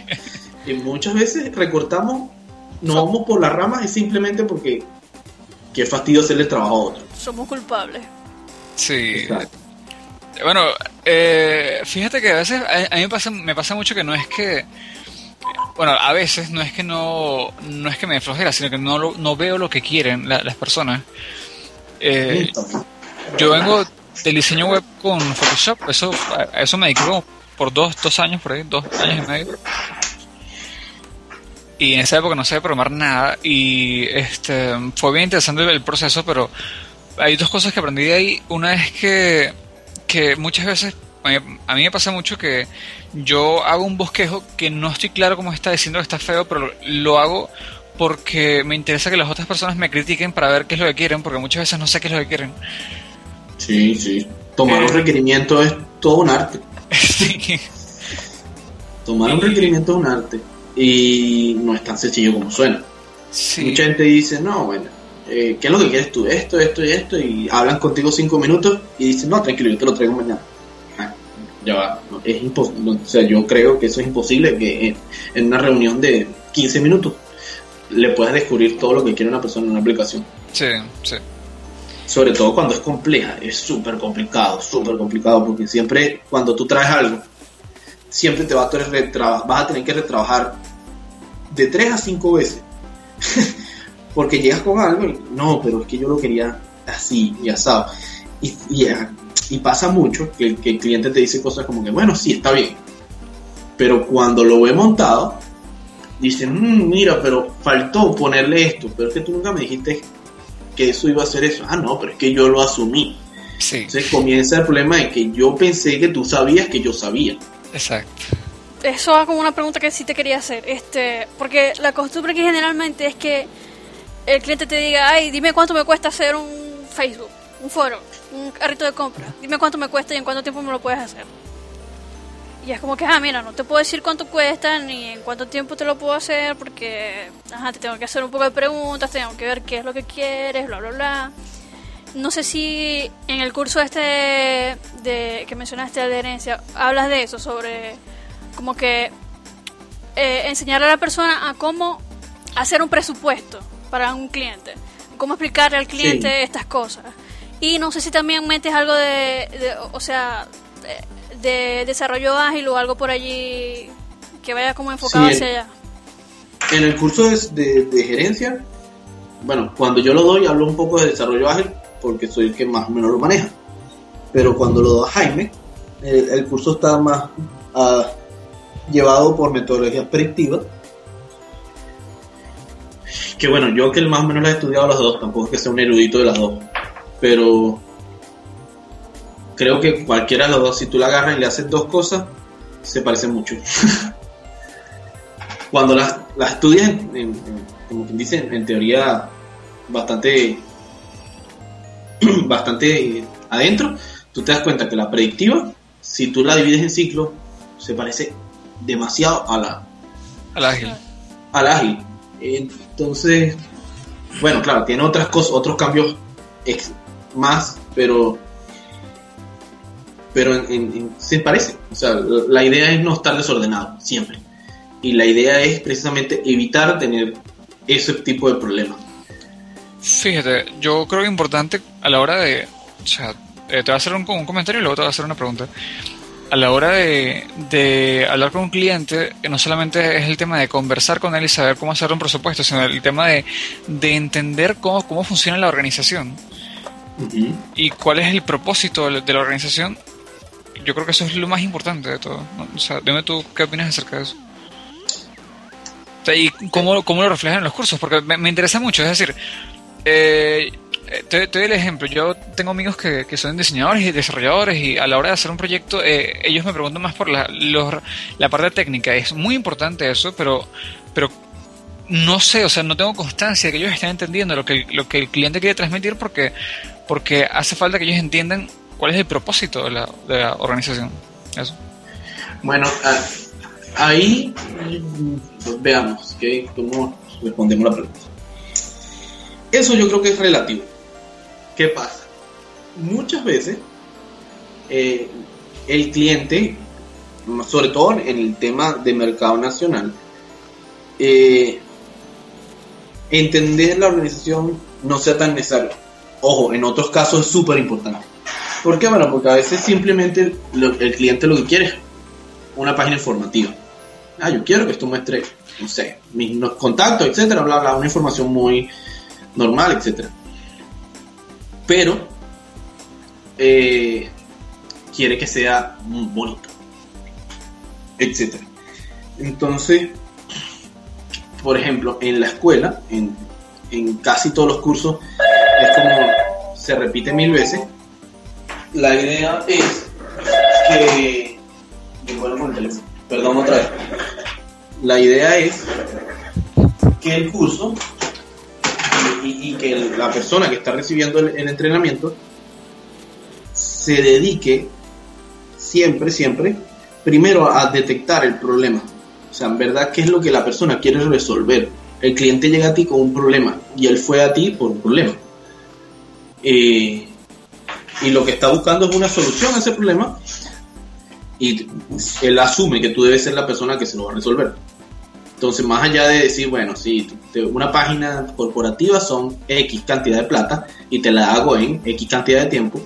Y muchas veces recortamos, nos vamos por las ramas y simplemente porque qué fastidio hacerle el trabajo a otro. Somos culpables. Sí. Bueno, eh, fíjate que a veces a, a mí me pasa, me pasa mucho que no es que bueno, a veces no es que no no es que me flojera, sino que no lo- no veo lo que quieren la- las personas. Eh, yo vengo del diseño web con Photoshop, eso eso me dediqué como por dos, dos años por ahí, dos años y medio. Y en esa época no sabía programar nada y este fue bien interesante el proceso, pero hay dos cosas que aprendí de ahí. Una es que, que muchas veces, a mí, me pasa mucho que yo hago un bosquejo que no estoy claro cómo está diciendo que está feo, pero lo, lo hago porque me interesa que las otras personas me critiquen para ver qué es lo que quieren, porque muchas veces no sé qué es lo que quieren. Sí, sí. Tomar un Eh. requerimiento es todo un arte. Sí. Tomar un requerimiento es un arte. Y no es tan sencillo como suena. Sí. Mucha gente dice, no, bueno, eh, ¿qué es lo que quieres tú? Esto, esto y esto. Y hablan contigo cinco minutos y dicen, no, tranquilo, yo te lo traigo mañana. Ah, ya va. no, es imposible. O sea, yo creo que eso es imposible que en, en una reunión de 15 minutos le puedas descubrir todo lo que quiere una persona en una aplicación. Sí, sí. Sobre todo cuando es compleja, es súper complicado, súper complicado, porque siempre cuando tú traes algo, siempre te va a tener vas a tener que retrabajar de tres a cinco veces. porque llegas con algo y no, pero es que yo lo quería así y asado. Y, y, y pasa mucho que, el- que el cliente te dice cosas como que, bueno, sí, está bien. Pero cuando lo ve montado, dicen, "Mm, mira, pero faltó ponerle esto, pero es que tú nunca me dijiste que eso iba a ser eso. Ah, no, pero es que yo lo asumí. Sí, Entonces comienza el problema de que yo pensé que tú sabías que yo sabía. exacto. Eso va como una pregunta que sí te quería hacer. Este, porque la costumbre que generalmente es que el cliente te diga, ay, dime cuánto me cuesta hacer un Facebook, un foro, un carrito de compra. Dime cuánto me cuesta y en cuánto tiempo me lo puedes hacer. Y es como que, ah, mira, no te puedo decir cuánto cuesta ni en cuánto tiempo te lo puedo hacer porque, ajá, te tengo que hacer un poco de preguntas, tengo que ver qué es lo que quieres, bla, bla, bla. No sé si en el curso este de, que mencionaste de adherencia hablas de eso, sobre como que eh, enseñarle a la persona a cómo hacer un presupuesto para un cliente, cómo explicarle al cliente Sí. estas cosas. Y no sé si también metes algo de, de- o sea, de, de desarrollo ágil o algo por allí que vaya como enfocado Sí, hacia allá. En el curso de, gerencia, bueno, cuando yo lo doy hablo un poco de desarrollo ágil porque soy el que más o menos lo maneja. Pero cuando lo da Jaime, el, el curso está más ah, llevado por metodologías predictivas. Que bueno, yo que más o menos las he estudiado las dos, tampoco es que sea un erudito de las dos. Pero creo que cualquiera de los dos, si tú la agarras y le haces dos cosas, se parecen mucho. Cuando las, las estudias, como quien dice, en teoría bastante, bastante adentro, tú te das cuenta que la predictiva, si tú la divides en ciclos, se parece demasiado a la, Al ágil. al ágil. Entonces, bueno, claro, tiene otras cosas, otros cambios ex- más, pero pero en- en- en- se parece. O sea, la la idea es no estar desordenado, siempre. Y la idea es precisamente evitar tener ese tipo de problemas. Fíjate, yo creo que es importante a la hora de. O sea, eh, te voy a hacer un, un comentario y luego te voy a hacer una pregunta. A la hora de, de hablar con un cliente, no solamente es el tema de conversar con él y saber cómo hacer un presupuesto, sino el tema de, de entender cómo, cómo funciona la organización y cuál es el propósito de la- de la organización. Yo creo que eso es lo más importante de todo. ¿no? O sea, dime tú qué opinas acerca de eso. O sea, y cómo, cómo lo reflejan en los cursos, porque me, me interesa mucho. Es decir, eh, eh, te, te doy el ejemplo. Yo tengo amigos que, que son diseñadores y desarrolladores y a la hora de hacer un proyecto, eh, ellos me preguntan más por la, los- la parte técnica. Es muy importante eso, pero, pero no sé, o sea, no tengo constancia de que ellos estén entendiendo lo que, lo que el cliente quiere transmitir porque, porque hace falta que ellos entiendan cuál es el propósito de la, de la organización. Eso. Bueno, a- ahí veamos ¿ok? cómo respondemos la pregunta. Eso yo creo que es relativo. ¿Qué pasa? Muchas veces eh, el cliente, sobre todo en el tema de mercado nacional, eh, entender la organización no sea tan necesario. Ojo, en otros casos es súper importante. ¿Por qué? Bueno, porque a veces simplemente el cliente lo que quiere es una página informativa. Ah, yo quiero que esto muestre, no sé, mis contactos, etcétera, bla, bla, una información muy normal, etcétera. Pero eh, quiere que sea bonito, etcétera. Entonces, por ejemplo, en la escuela, en, en casi todos los cursos, es como se repite mil veces. La idea es que. Perdón otra vez. La idea es que el curso y, que la persona que está recibiendo el, el entrenamiento se dedique siempre, siempre, primero a detectar el problema. O sea, en verdad, ¿qué es lo que la persona quiere resolver? El cliente llega a ti con un problema y él fue a ti por un problema. Eh, y lo que está buscando es una solución a ese problema y él asume que tú debes ser la persona que se lo va a resolver. Entonces, más allá de decir, bueno, si una página corporativa son X cantidad de plata y te la hago en X cantidad de tiempo,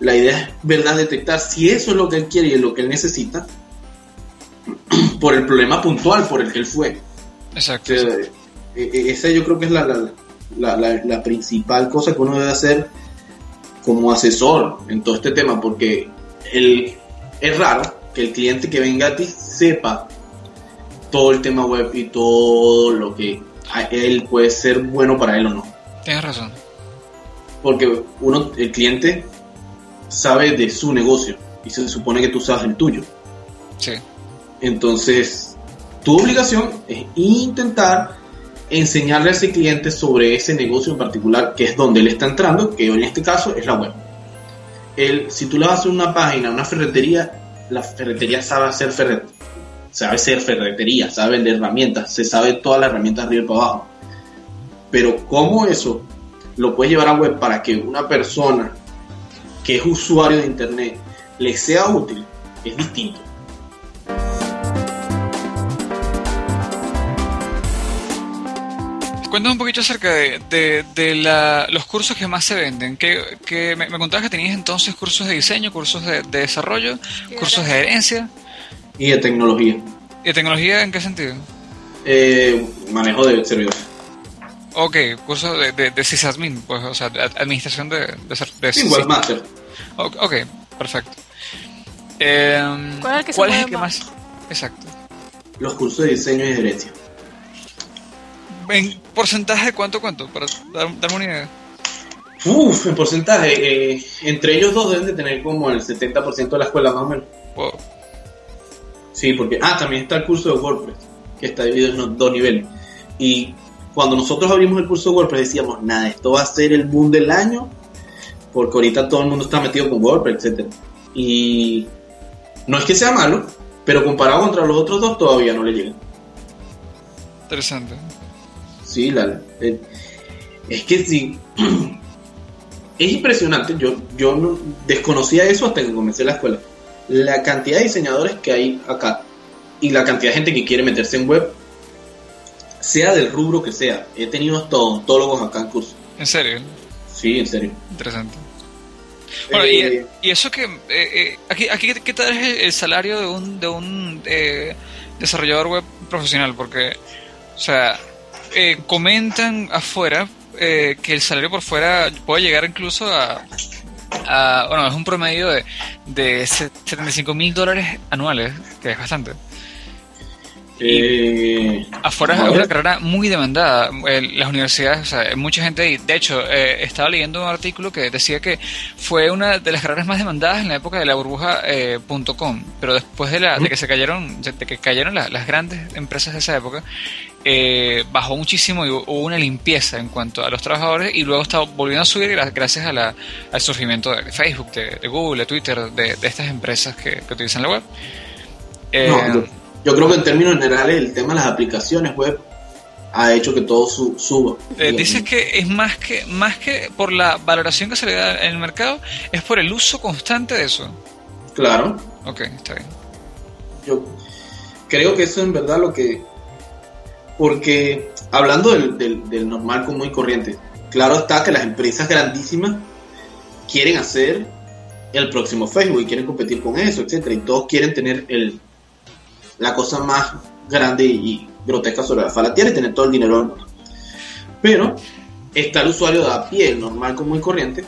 la idea es, ¿verdad?, detectar si eso es lo que él quiere y es lo que él necesita por el problema puntual por el que él fue. Exacto. Eh, eh, esa yo creo que es la, la- la principal cosa que uno debe hacer como asesor en todo este tema, porque el, es raro que el cliente que venga a ti sepa todo el tema web y todo lo que a él puede ser bueno para él o no. Tienes razón. Porque uno, el cliente sabe de su negocio y se supone que tú sabes el tuyo. Sí. Entonces, tu obligación es intentar enseñarle a ese cliente sobre ese negocio en particular, que es donde él está entrando, que en este caso es la web. Él, si tú le vas a hacer una página, una ferretería, la ferretería sabe hacer ferret sabe ser ferretería, sabe vender herramientas, se sabe todas las herramientas arriba y para abajo. Pero cómo eso lo puedes llevar a web para que una persona que es usuario de internet le sea útil, es distinto. Cuéntame un poquito acerca de, de, de la- los cursos que más se venden. Que, que me, me contabas que tenías entonces cursos de diseño, cursos de, de desarrollo, cursos de herencia. Y de tecnología. ¿Y de tecnología en qué sentido? Eh, manejo de servidores. Ok, cursos de, de, de sysadmin, pues, o sea, administración de... de, de Sí, webmaster. Ok, ok, perfecto. Em, ¿Cuál es el que se ¿cuál es mueve el que más? más? Exacto. Los cursos de diseño y gerencia. ¿En porcentaje cuánto, cuánto? Para dar, darme una idea. Uf, en porcentaje, eh, entre ellos dos deben de tener como el 70% de la escuela más o menos. Wow. Sí, porque, ah, también está el curso de WordPress, que está dividido en dos niveles. Y cuando nosotros abrimos el curso de WordPress decíamos, nada, esto va a ser el boom del año, porque ahorita todo el mundo está metido con WordPress, etc. Y no es que sea malo, pero comparado contra los otros dos todavía no le llega. Interesante. Sí, la, eh, es que sí. es impresionante. Yo, yo no, desconocía eso hasta que comencé la escuela. La cantidad de diseñadores que hay acá y la cantidad de gente que quiere meterse en web, sea del rubro que sea. He tenido hasta odontólogos acá en curso. ¿En serio? Sí, en serio. Interesante. Bueno, Eh, y, y eso que... eh, eh, aquí, aquí, ¿qué tal es el, el salario de un, de un eh, desarrollador web profesional? Porque, o sea, eh, comentan afuera eh, que el salario por fuera puede llegar incluso a... a- bueno, es un promedio de, de 75 mil dólares anuales, que es bastante. eh, Afuera es una carrera muy demandada. Las universidades, o sea, mucha gente. De hecho, eh, estaba leyendo un artículo que decía que fue una de las carreras más demandadas en la época de la burbuja eh, .com, pero después de, la, de que se cayeron, de que cayeron la- las grandes empresas de esa época, eh, bajó muchísimo y hubo una limpieza en cuanto a los trabajadores y luego está volviendo a subir gra- gracias a la- al surgimiento de Facebook, de, de Google, de Twitter, de, de estas empresas que, que utilizan la web. Eh, No, yo, yo creo que en términos generales el tema de las aplicaciones web ha hecho que todo su- suba. Eh, dices que es más que más que por la valoración que se le da en el mercado, es por el uso constante de eso. Claro, Ok, está bien. yo creo que eso en verdad lo que... Porque hablando del, normal común y corriente, claro está que las empresas grandísimas quieren hacer el próximo Facebook y quieren competir con eso, etcétera, y todos quieren tener el, la cosa más grande y, grotesca sobre la faz de la tierra y tener todo el dinero. Pero está el usuario de a pie, el normal común y corriente,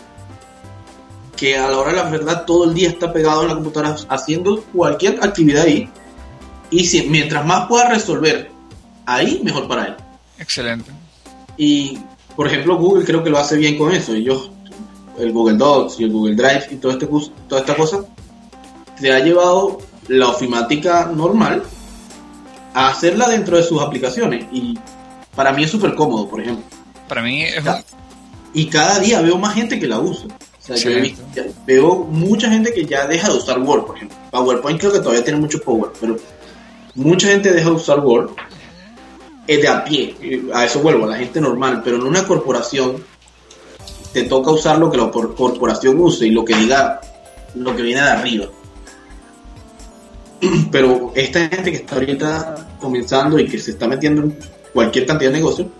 que a la hora de la verdad todo el día está pegado en la computadora haciendo cualquier actividad ahí y si, mientras más pueda resolver ahí, mejor para él. Excelente. Y, por ejemplo, Google creo que lo hace bien con eso. Ellos, el Google Docs y el Google Drive y todo este, toda esta cosa, te ha llevado la ofimática normal a hacerla dentro de sus aplicaciones. Y para mí es súper cómodo, por ejemplo. Para mí es Ya. Y cada día veo más gente que la usa. O sea, yo he Excelente. visto- ya- veo mucha gente que ya deja de usar Word, por ejemplo. PowerPoint creo que todavía tiene mucho power, pero mucha gente deja de usar Word es de a pie. eh, A eso vuelvo, a la gente normal. Pero en una corporación te toca usar lo que la cor- corporación use y lo que diga lo que viene de arriba. Pero esta gente que está ahorita comenzando y que se está metiendo en cualquier cantidad de negocio,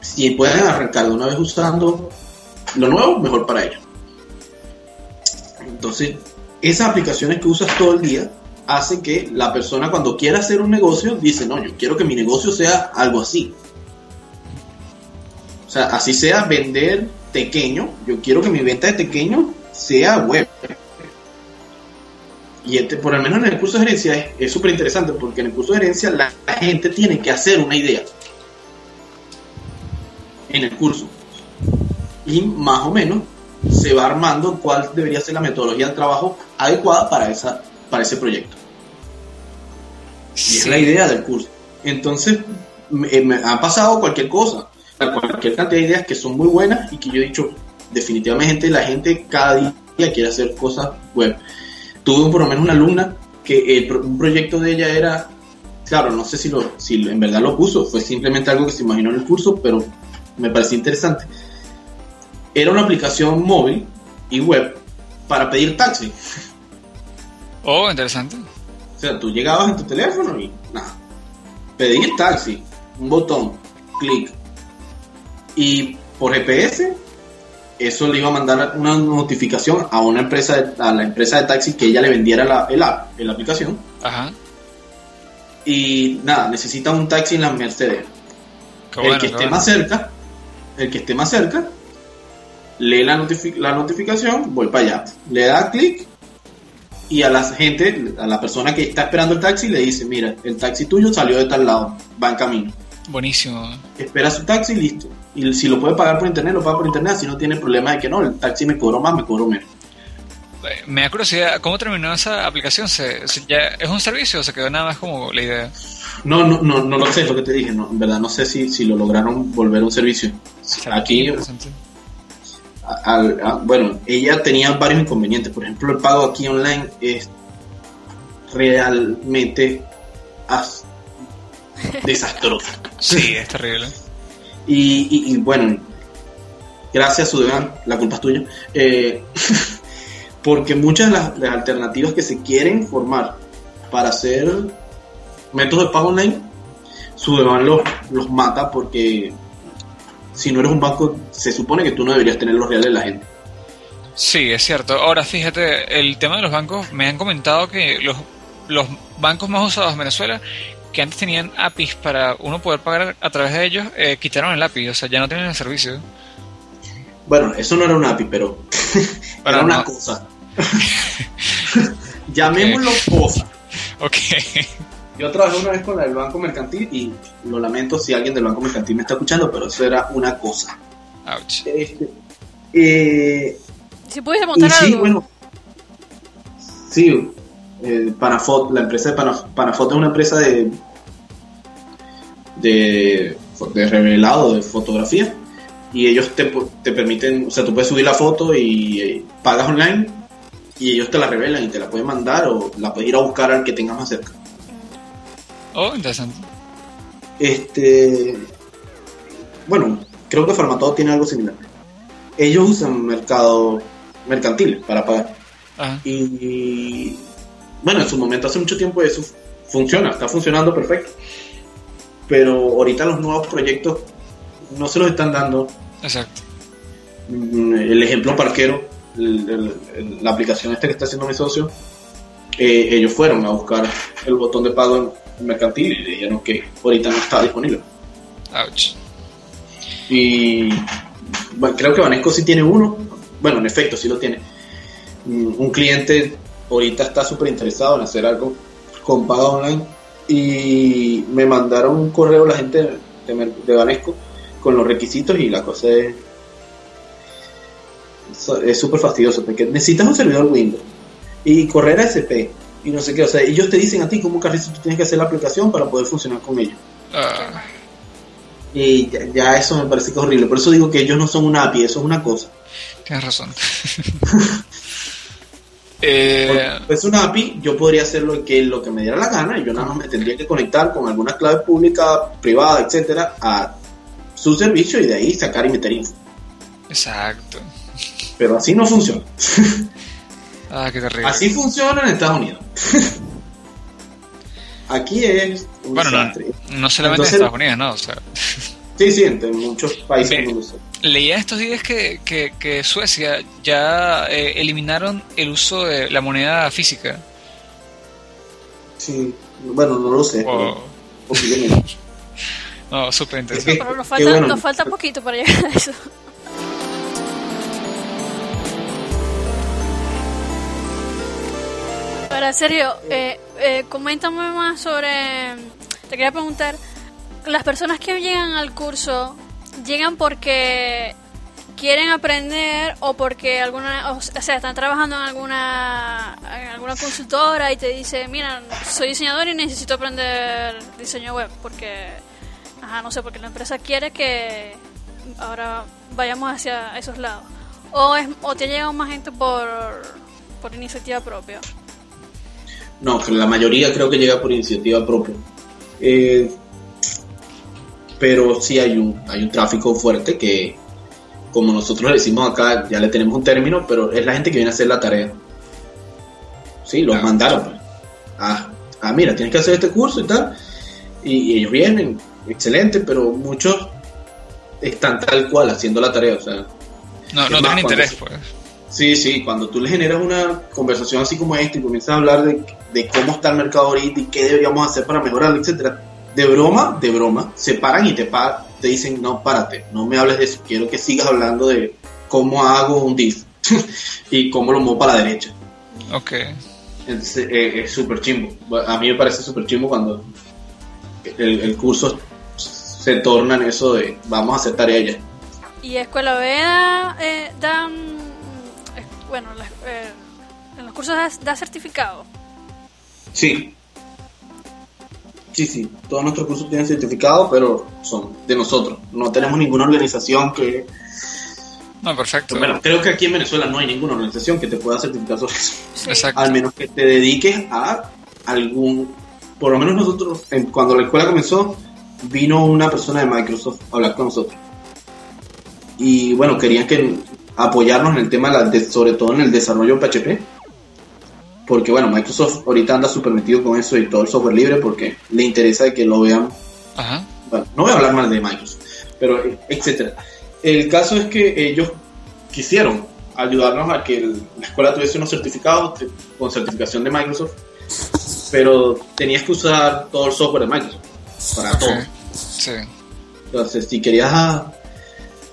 si pueden arrancar de una vez usando lo nuevo, mejor para ellos. Entonces, esas aplicaciones que usas todo el día hace que la persona cuando quiera hacer un negocio dice, no, yo quiero que mi negocio sea algo así. O sea, así sea vender pequeño, yo quiero que mi venta de pequeño sea web. Y este, por lo menos en el curso de gerencia es- súper interesante porque en el curso de gerencia la, la gente tiene que hacer una idea en el curso. Y más o menos se va armando cuál debería ser la metodología del trabajo adecuada para, esa, para ese proyecto. Y es la idea del curso. Entonces, me, eh, me ha pasado cualquier cosa, cualquier cantidad de ideas que son muy buenas y que yo he dicho, definitivamente la gente cada día quiere hacer cosas web. Tuve por lo menos una alumna que el un proyecto de ella era, claro, no sé si, lo, si en verdad lo puso, fue simplemente algo que se imaginó en el curso, pero me pareció interesante. Era una aplicación móvil y web para pedir taxi. Oh, interesante. O sea, tú llegabas en tu teléfono y nada. Pedir taxi, un botón, clic. Y por GPS, eso le iba a mandar una notificación a una empresa, de- a la empresa de taxi que ella le vendiera la, el app, la aplicación. Ajá. Y nada, necesita un taxi en la Mercedes. Qué el bueno, que esté bueno. más cerca, el que esté más cerca, lee la, notifi- la notificación, voy para allá. Le da clic y a la gente, a la persona que está esperando el taxi, le dice, mira, el taxi tuyo salió de tal lado, va en camino. Buenísimo. Espera su taxi, listo. Y si lo puede pagar por internet, lo paga por internet. Si no tiene problema de que no, el taxi me cobró más, me cobró menos. Eh, Me da curiosidad, ¿cómo terminó esa aplicación? ¿Se, se- ya ¿Es un servicio o se quedó nada más como la idea? No, no, no, no lo sé, es lo que te dije. No, en verdad, no sé si, si lo lograron volver a un servicio. Aquí. A- al- a- bueno, ella tenía varios inconvenientes. Por ejemplo, el pago aquí online es realmente as- desastroso. Sí, es terrible. Y, y- y, bueno, gracias Sudeban, la culpa es tuya. Eh, porque muchas de las, las alternativas que se quieren formar para hacer métodos de pago online, Sudeban los, los mata porque si no eres un banco, se supone que tú no deberías tener los reales de la gente. Sí, es cierto. Ahora, fíjate, el tema de los bancos, me han comentado que los, los bancos más usados en Venezuela, que antes tenían APIs para uno poder pagar a través de ellos, eh, quitaron el API, o sea, ya no tienen el servicio. Bueno, eso no era una API, pero era una cosa. Llamémoslo cosa. Ok. Yo trabajé una vez con la del Banco Mercantil y lo lamento si alguien del Banco Mercantil me está escuchando, pero eso era una cosa. Ouch. Este, eh, Si pudiese y montar sí, algo. bueno. Sí, eh, Panafot, la empresa de Panaf- Panafot es una empresa de, de, de revelado de fotografía y ellos te, te permiten, o sea, tú puedes subir la foto y eh, pagas online y ellos te la revelan y te la pueden mandar o la puedes ir a buscar al que tengas más cerca. Oh, interesante. Este, bueno, creo que Farmatodo tiene algo similar. Ellos usan mercado mercantil para pagar. Ajá. Y bueno, en su momento, hace mucho tiempo eso funciona, está funcionando perfecto. Pero ahorita los nuevos proyectos no se los están dando. Exacto. Mm, El ejemplo parquero, el- el- el- la aplicación esta que está haciendo mi socio, eh, ellos fueron a buscar el botón de pago en, mercantil y dijeron que ahorita no está disponible. Ouch. Y bueno, creo que Vanesco sí tiene uno. Bueno, en efecto, sí lo tiene. Mm, Un cliente ahorita está súper interesado en hacer algo con pago online. Y me mandaron un correo la gente de, Vanesco con los requisitos y la cosa es es súper fastidioso porque necesitas un servidor Windows y correr a SP y no sé qué, o sea, ellos te dicen a ti cómo carrizo tú tienes que hacer la aplicación para poder funcionar con ellos. Ah, Y ya, ya eso me parece que es horrible. Por eso digo que ellos no son una API, eso es una cosa. tienes razón. eh, es una API, yo podría hacer lo que, lo que me diera la gana y yo nada más me tendría que conectar con alguna clave pública, privada, etcétera, a su servicio y de ahí sacar y meter info. exacto. Pero así no funciona. Ah, qué terrible. Así funciona en Estados Unidos. Aquí es un bueno, no, no solamente Entonces- en Estados Unidos, no. O sea, Sí, sí, en muchos países sí. leía estos días que, que, que Suecia ya eh, eliminaron el uso de la moneda física. Sí, bueno, no lo sé. pero no, súper interesante. Pero nos falta, bueno. nos falta poquito para llegar a eso. Ahora, Sergio, eh, eh, coméntame más sobre... Te quería preguntar, las personas que llegan al curso, ¿llegan porque quieren aprender o porque alguna, o sea, están trabajando en alguna, en alguna consultora y te dice, mira, soy diseñador y necesito aprender diseño web porque, ajá, no sé, porque la empresa quiere que ahora vayamos hacia esos lados. O, es, o te llega más gente por, por iniciativa propia. No, la mayoría creo que llega por iniciativa propia. Eh, pero sí hay un, hay un tráfico fuerte que, como nosotros le decimos acá, ya le tenemos un término, pero es la gente que viene a hacer la tarea. Sí, los Ah. mandaron. pues. Ah, ah, mira, tienes que hacer este curso y tal. Y, y ellos vienen, excelente, pero muchos están tal cual haciendo la tarea. O sea, No, no tienen interés, se- pues. Sí, sí, cuando tú le generas una conversación así como esta y comienzas a hablar de, de cómo está el mercado ahorita y qué deberíamos hacer para mejorarlo, etcétera, de broma, de broma, se paran y te, pa- te dicen, no, párate, no me hables de eso, quiero que sigas hablando de cómo hago un div y cómo lo muevo para la derecha. Ok. Entonces, eh, es súper chimbo. A mí me parece súper chimbo cuando el, el curso se torna en eso de vamos a hacer tarea ya. ¿Y Escuela B da, eh, dan, bueno, la- eh, en los cursos da, da certificado? Sí. Sí, sí. Todos nuestros cursos tienen certificado, pero son de nosotros. No tenemos ninguna organización que... No, perfecto. Bueno, creo que aquí en Venezuela no hay ninguna organización que te pueda certificar sobre eso. Sí. Exacto. Al menos que te dediques a algún... Por lo menos nosotros, en- cuando la escuela comenzó, vino una persona de Microsoft a hablar con nosotros. Y bueno, querían que apoyarnos en el tema, de sobre todo en el desarrollo PHP. Porque bueno, Microsoft ahorita anda súper metido con eso y todo el software libre porque le interesa de que lo vean Ajá. bueno, no voy a hablar mal de Microsoft, pero etcétera. El caso es que ellos quisieron ayudarnos a que el- la escuela tuviese unos certificados de- con certificación de Microsoft, pero tenías que usar todo el software de Microsoft para todo. Ok. Sí. Entonces, si querías ah,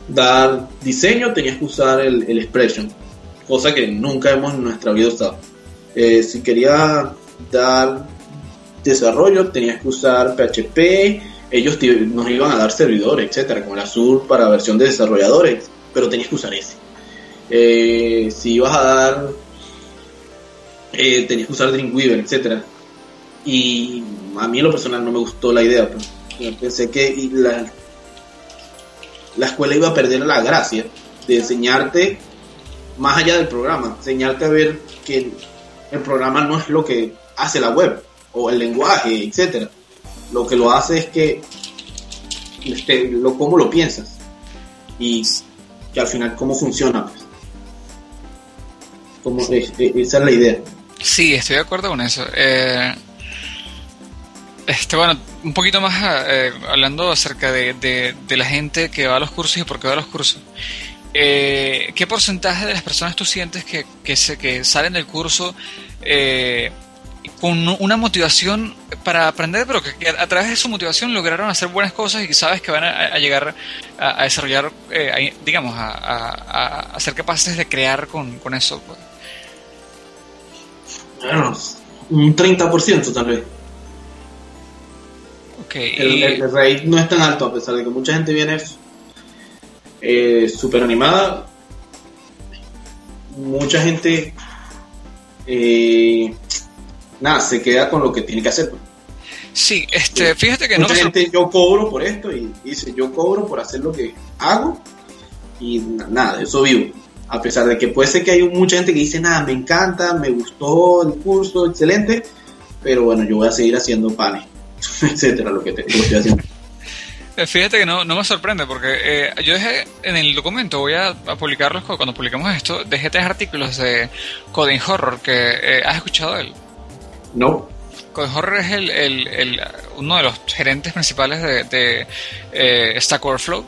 dar diseño, tenías que usar el, el Expression, cosa que nunca hemos en nuestra vida usado. Eh, si querías dar desarrollo, tenías que usar PHP, ellos nos iban a dar servidores, etcétera, como el Azure para versión de desarrolladores, pero tenías que usar ese. Eh, si ibas a dar, eh, tenías que usar Dreamweaver, etcétera. Y a mí en lo personal no me gustó la idea, pues. Pensé que la, la escuela iba a perder la gracia de enseñarte más allá del programa, enseñarte a ver que el programa no es lo que hace la web o el lenguaje, etcétera. Lo que lo hace es que este, lo cómo lo piensas y que al final cómo funciona. Pues. Como, es- es- esa es la idea. Sí, estoy de acuerdo con eso. Eh, este, bueno, un poquito más eh, hablando acerca de, de- la gente que va a los cursos y por qué va a los cursos. Eh, ¿Qué porcentaje de las personas tú sientes que, que, se, que salen del curso eh, con una motivación para aprender, pero que, a través de su motivación lograron hacer buenas cosas y sabes que van a, llegar a, desarrollar, digamos, a, a- ser capaces de crear con, con eso? Bueno, un 30% tal vez. El, y- el- el rate no es tan alto, a pesar de que mucha gente viene eh, súper animada. Mucha gente, eh, nada, se queda con lo que tiene que hacer. pues. Sí, este, fíjate que no Mucha me gente, yo cobro por esto y dice, yo cobro por hacer lo que hago y na- nada, de eso vivo. A pesar de que puede ser que hay mucha gente que dice, nada, me encanta, me gustó el curso, excelente, pero bueno, yo voy a seguir haciendo panes, etcétera, lo que, te, lo que estoy haciendo. Eh, Fíjate que no, no me sorprende porque eh, yo dejé en el documento, voy a, a publicarlos cu- cuando publicamos esto, dejé tres artículos de Coding Horror que eh, has escuchado de él. No, Coding Horror es el, el- el- uno de los gerentes principales de, de eh, Stack Overflow.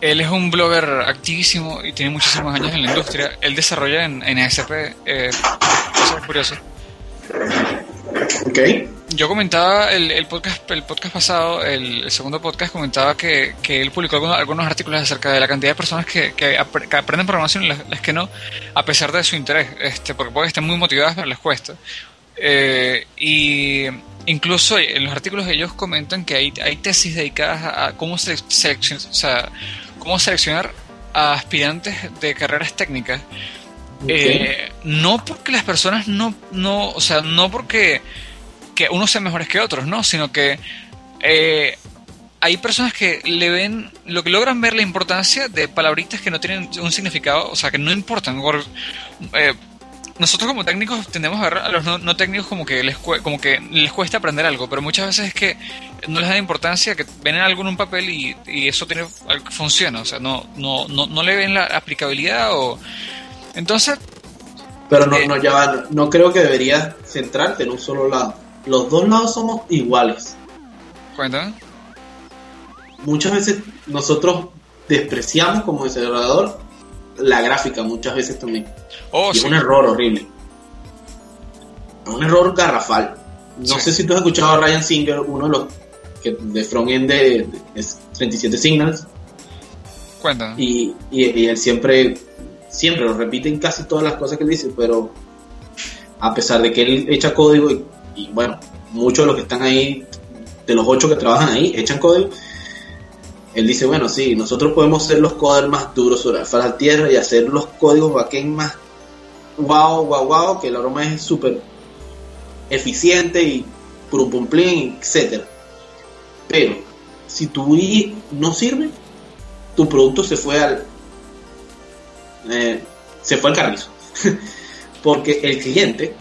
Él es un blogger activísimo y tiene muchísimos años en la industria. Él desarrolla en, en ASP, eh, cosas curiosas. Ok. Yo comentaba el, el podcast el podcast pasado, el, segundo podcast, comentaba que, que él publicó algunos, algunos artículos acerca de la cantidad de personas que, que, apre- que aprenden programación y las, que no, a pesar de su interés, este, porque pueden estar muy motivadas, pero les cuesta. Eh, y incluso en los artículos ellos comentan que hay, hay tesis dedicadas a, cómo seleccionar a aspirantes de carreras técnicas eh, no porque las personas no, no, o sea, no porque que unos sean mejores que otros, ¿no? Sino que eh, hay personas que le ven, lo que logran ver la importancia de palabritas que no tienen un significado, o sea, que no importan. Por- eh, nosotros como técnicos tendemos a ver a los no, técnicos como que les como que les cuesta aprender algo, pero muchas veces es que no les da importancia, que ven algo en un papel y, y eso tiene funciona, o sea, no, no, no, no le ven la aplicabilidad o entonces Pero no, eh, no, ya va, no creo que deberías centrarte en un solo lado. Los dos lados somos iguales. Cuéntame. Muchas veces nosotros despreciamos como desarrollador la gráfica, muchas veces también. Oh, y es un error horrible. Un error garrafal. No Sí. sé si tú has escuchado a Ryan Singer, uno de los que de frontend de, de- de 37 Signals, Cuéntame. y, y, y él siempre, siempre lo repite en casi todas las cosas que él dice, pero a pesar de que él echa código y, bueno, muchos de los que están ahí, de los ocho que trabajan ahí, echan código, él dice, bueno, sí, nosotros podemos ser los coders más duros sobre la tierra y hacer los códigos backend más wow, wow, wow, que la broma es súper eficiente y pum pum etc. Pero si tu UI no sirve, tu producto se fue al eh, se fue al carrizo. Porque el cliente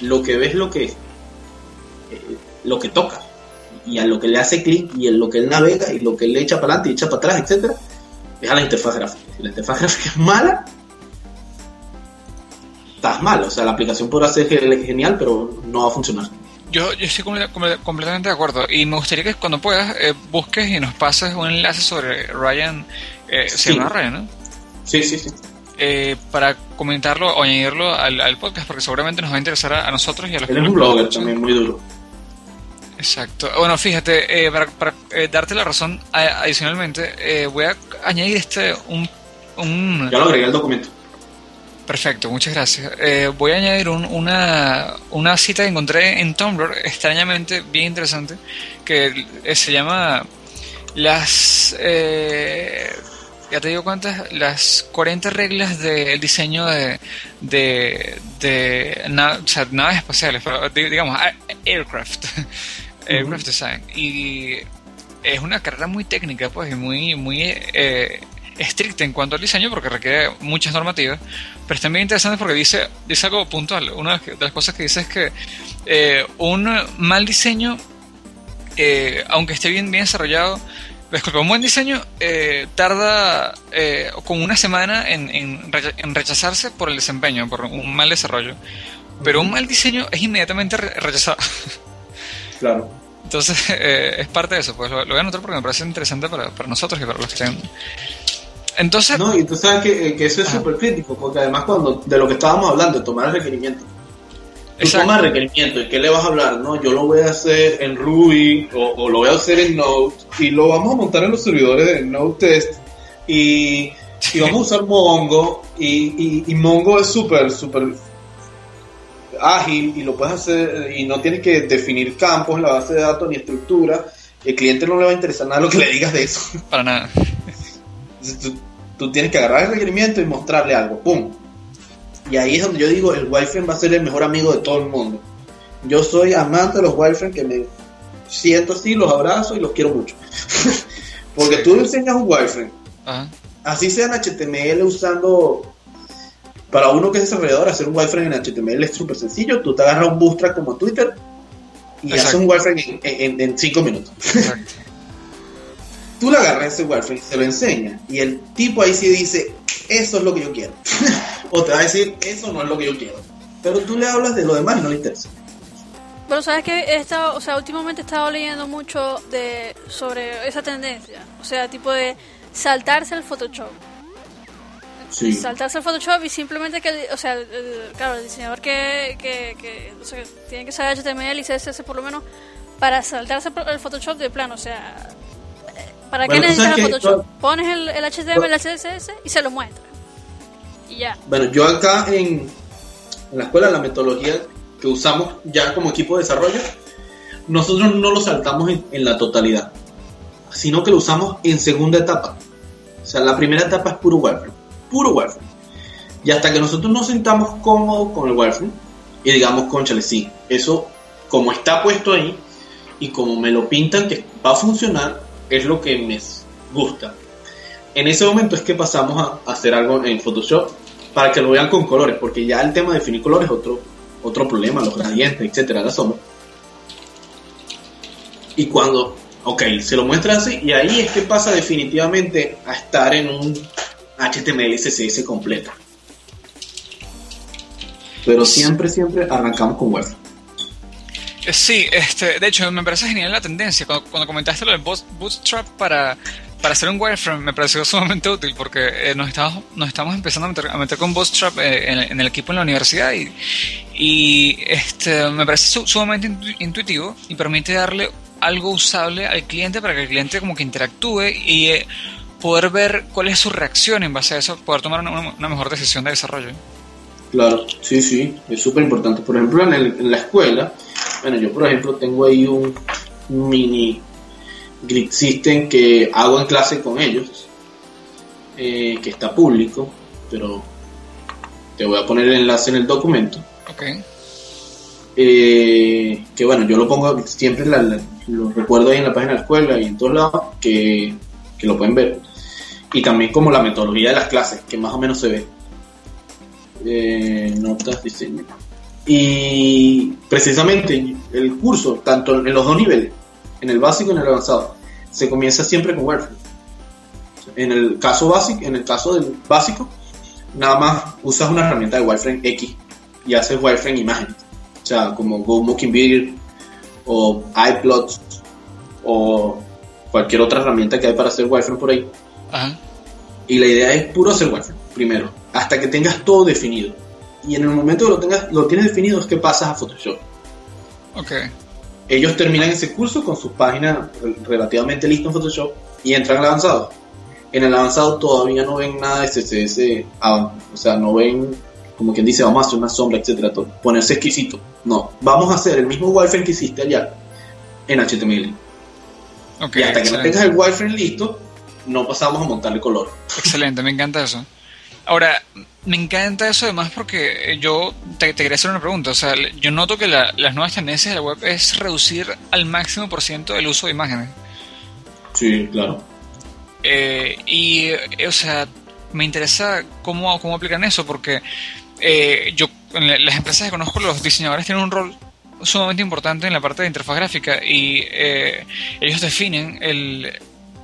lo que ve es lo que eh, lo que toca y a lo que le hace clic y en lo que él navega y lo que él le echa para adelante y echa para atrás, etcétera, es a la interfaz gráfica. Si la interfaz gráfica es mala, estás mal. O sea, la aplicación podrá ser genial, pero no va a funcionar. Yo, yo estoy completamente de acuerdo y me gustaría que cuando puedas eh, busques y nos pases un enlace sobre Ryan, eh, se llama Ryan, ¿no? Sí, sí, sí. Eh, para comentarlo o añadirlo al, podcast porque seguramente nos va a interesar a, nosotros y a los Él es un blogger también muy duro. Exacto. Bueno, fíjate, eh, para, para eh, darte la razón, adicionalmente, voy a añadir este un, un... Ya lo agregué al documento. Perfecto, muchas gracias. voy a añadir una, una cita que encontré en Tumblr, extrañamente bien interesante, que se llama Las ya te digo cuántas, las 40 reglas del diseño de, de, de naves espaciales, digamos, aircraft, aircraft design. Y es una carrera muy técnica, pues, y muy, muy eh, estricta en cuanto al diseño, porque requiere muchas normativas, pero es también interesante porque dice, dice algo puntual. Una de las cosas que dice es que eh, un mal diseño, eh, aunque esté bien, bien desarrollado, Disculpa, un buen diseño eh, tarda eh, como una semana en, en, rechazarse por el desempeño, por un mal desarrollo. Pero un mal diseño es inmediatamente rechazado. Claro. Entonces, eh, es parte de eso. Pues lo, voy a anotar porque me parece interesante para, para nosotros y para los que estén. Entonces. No, y tú sabes que, que eso es súper crítico, porque además, cuando de lo que estábamos hablando, tomar el requerimiento Tú tomas requerimiento y qué le vas a hablar, no, yo lo voy a hacer en Ruby o, lo voy a hacer en Node y lo vamos a montar en los servidores de Node Test y, vamos a usar Mongo y, Mongo es súper, súper ágil y lo puedes hacer y no tienes que definir campos en la base de datos ni estructura. El cliente no le va a interesar nada lo que le digas de eso. Para nada. Tú, tú tienes que agarrar el requerimiento y mostrarle algo. ¡Pum! Y ahí es donde yo digo, el wireframe va a ser el mejor amigo de todo el mundo. Yo soy amante de los wireframes que me siento así, los abrazo y los quiero mucho. Porque tú le enseñas un wireframe, así sea en HTML usando... Para uno que es desarrollador, hacer un wireframe en HTML es súper sencillo. Tú te agarras un bootstrap como Twitter y haces un wireframe en 5 minutos. tú le agarras ese wireframe y se lo enseñas. Y el tipo ahí sí dice, eso es lo que yo quiero. o te va a decir, eso no es lo que yo quiero. Pero tú le hablas de lo demás y no le interesa. Bueno, sabes que he estado, o sea, últimamente he estado leyendo mucho de sobre esa tendencia, o sea, tipo de saltarse el Photoshop. Sí. Saltarse el Photoshop y simplemente que, o sea, claro, el diseñador que, que, que o sea, tiene que saber HTML y CSS por lo menos para saltarse el Photoshop de plano, o sea, ¿Para qué necesitas Photoshop? Pones el, el HTML, el CSS y se lo muestra. Y ya. Bueno, yo acá en, en la escuela, la metodología que usamos ya como equipo de desarrollo, nosotros no lo saltamos en, la totalidad, sino que lo usamos en segunda etapa. O sea, la primera etapa es puro wireframe, puro wireframe. Y hasta que nosotros nos sentamos cómodos con el wireframe y digamos, conchale, sí, eso como está puesto ahí y como me lo pintan que va a funcionar, es lo que me gusta. En ese momento es que pasamos a hacer algo en Photoshop para que lo vean con colores, porque ya el tema de definir colores es otro, otro problema, los gradientes, etcétera, la sombra. Y cuando, ok, se lo muestra así, y ahí es que pasa definitivamente a estar en un HTML CSS completo. Pero siempre, siempre arrancamos con web. Eh, sí, este, de hecho me parece genial la tendencia. Cuando, comentaste lo del Bootstrap para, para hacer un wireframe, me pareció sumamente útil porque eh, nos, estamos, nos estamos empezando a meter, con Bootstrap eh, en, el equipo en la universidad y, este, me parece sumamente intuitivo y permite darle algo usable al cliente para que el cliente como que interactúe y poder ver cuál es su reacción en base a eso, poder tomar una mejor decisión de desarrollo. Claro, sí, sí, es súper importante. Por ejemplo, en, la escuela, bueno, yo por ejemplo tengo ahí un mini Grid System que hago en clase con ellos, eh, que está público, pero te voy a poner el enlace en el documento. Ok. Eh, que bueno, yo lo pongo siempre, la- la- lo recuerdo ahí en la página de la escuela y en todos lados, que, que lo pueden ver. Y también como la metodología de las clases, que más o menos se ve. Eh, notas, diseño. Y precisamente el curso, tanto en los dos niveles, en el básico y en el avanzado, se comienza siempre con Wireframe. En el caso básico, en el caso del básico, nada más usas una herramienta de Wireframe X y haces Wireframe imágenes. O sea, como Go Mockingbird o iPlots o cualquier otra herramienta que hay para hacer Wireframe por ahí. Ajá. Y la idea es puro hacer wireframe, primero, hasta que tengas todo definido. Y en el momento que lo, tengas, lo tienes definido es que pasas a Photoshop. Ok. Ellos terminan ese curso con sus páginas re- relativamente listas en Photoshop y entran al avanzado. En el avanzado todavía no ven nada de CSS, ah, o sea, no ven como quien dice, vamos a hacer una sombra, etcétera, todo. ponerse exquisito. No, vamos a hacer el mismo wireframe que hiciste allá en HTML. Ok, y hasta que no tengas el wireframe listo, no pasamos a montarle color. Excelente, me encanta eso. Ahora, me encanta eso además porque eh, yo te, te quería hacer una pregunta. O sea, yo noto que la- las nuevas tendencias de la web es reducir al máximo por ciento el uso de imágenes. Sí, claro. Eh, y, eh, o sea, me interesa cómo, cómo aplican eso, porque eh, yo, en la- las empresas que conozco, los diseñadores tienen un rol sumamente importante en la parte de interfaz gráfica y eh, ellos definen el,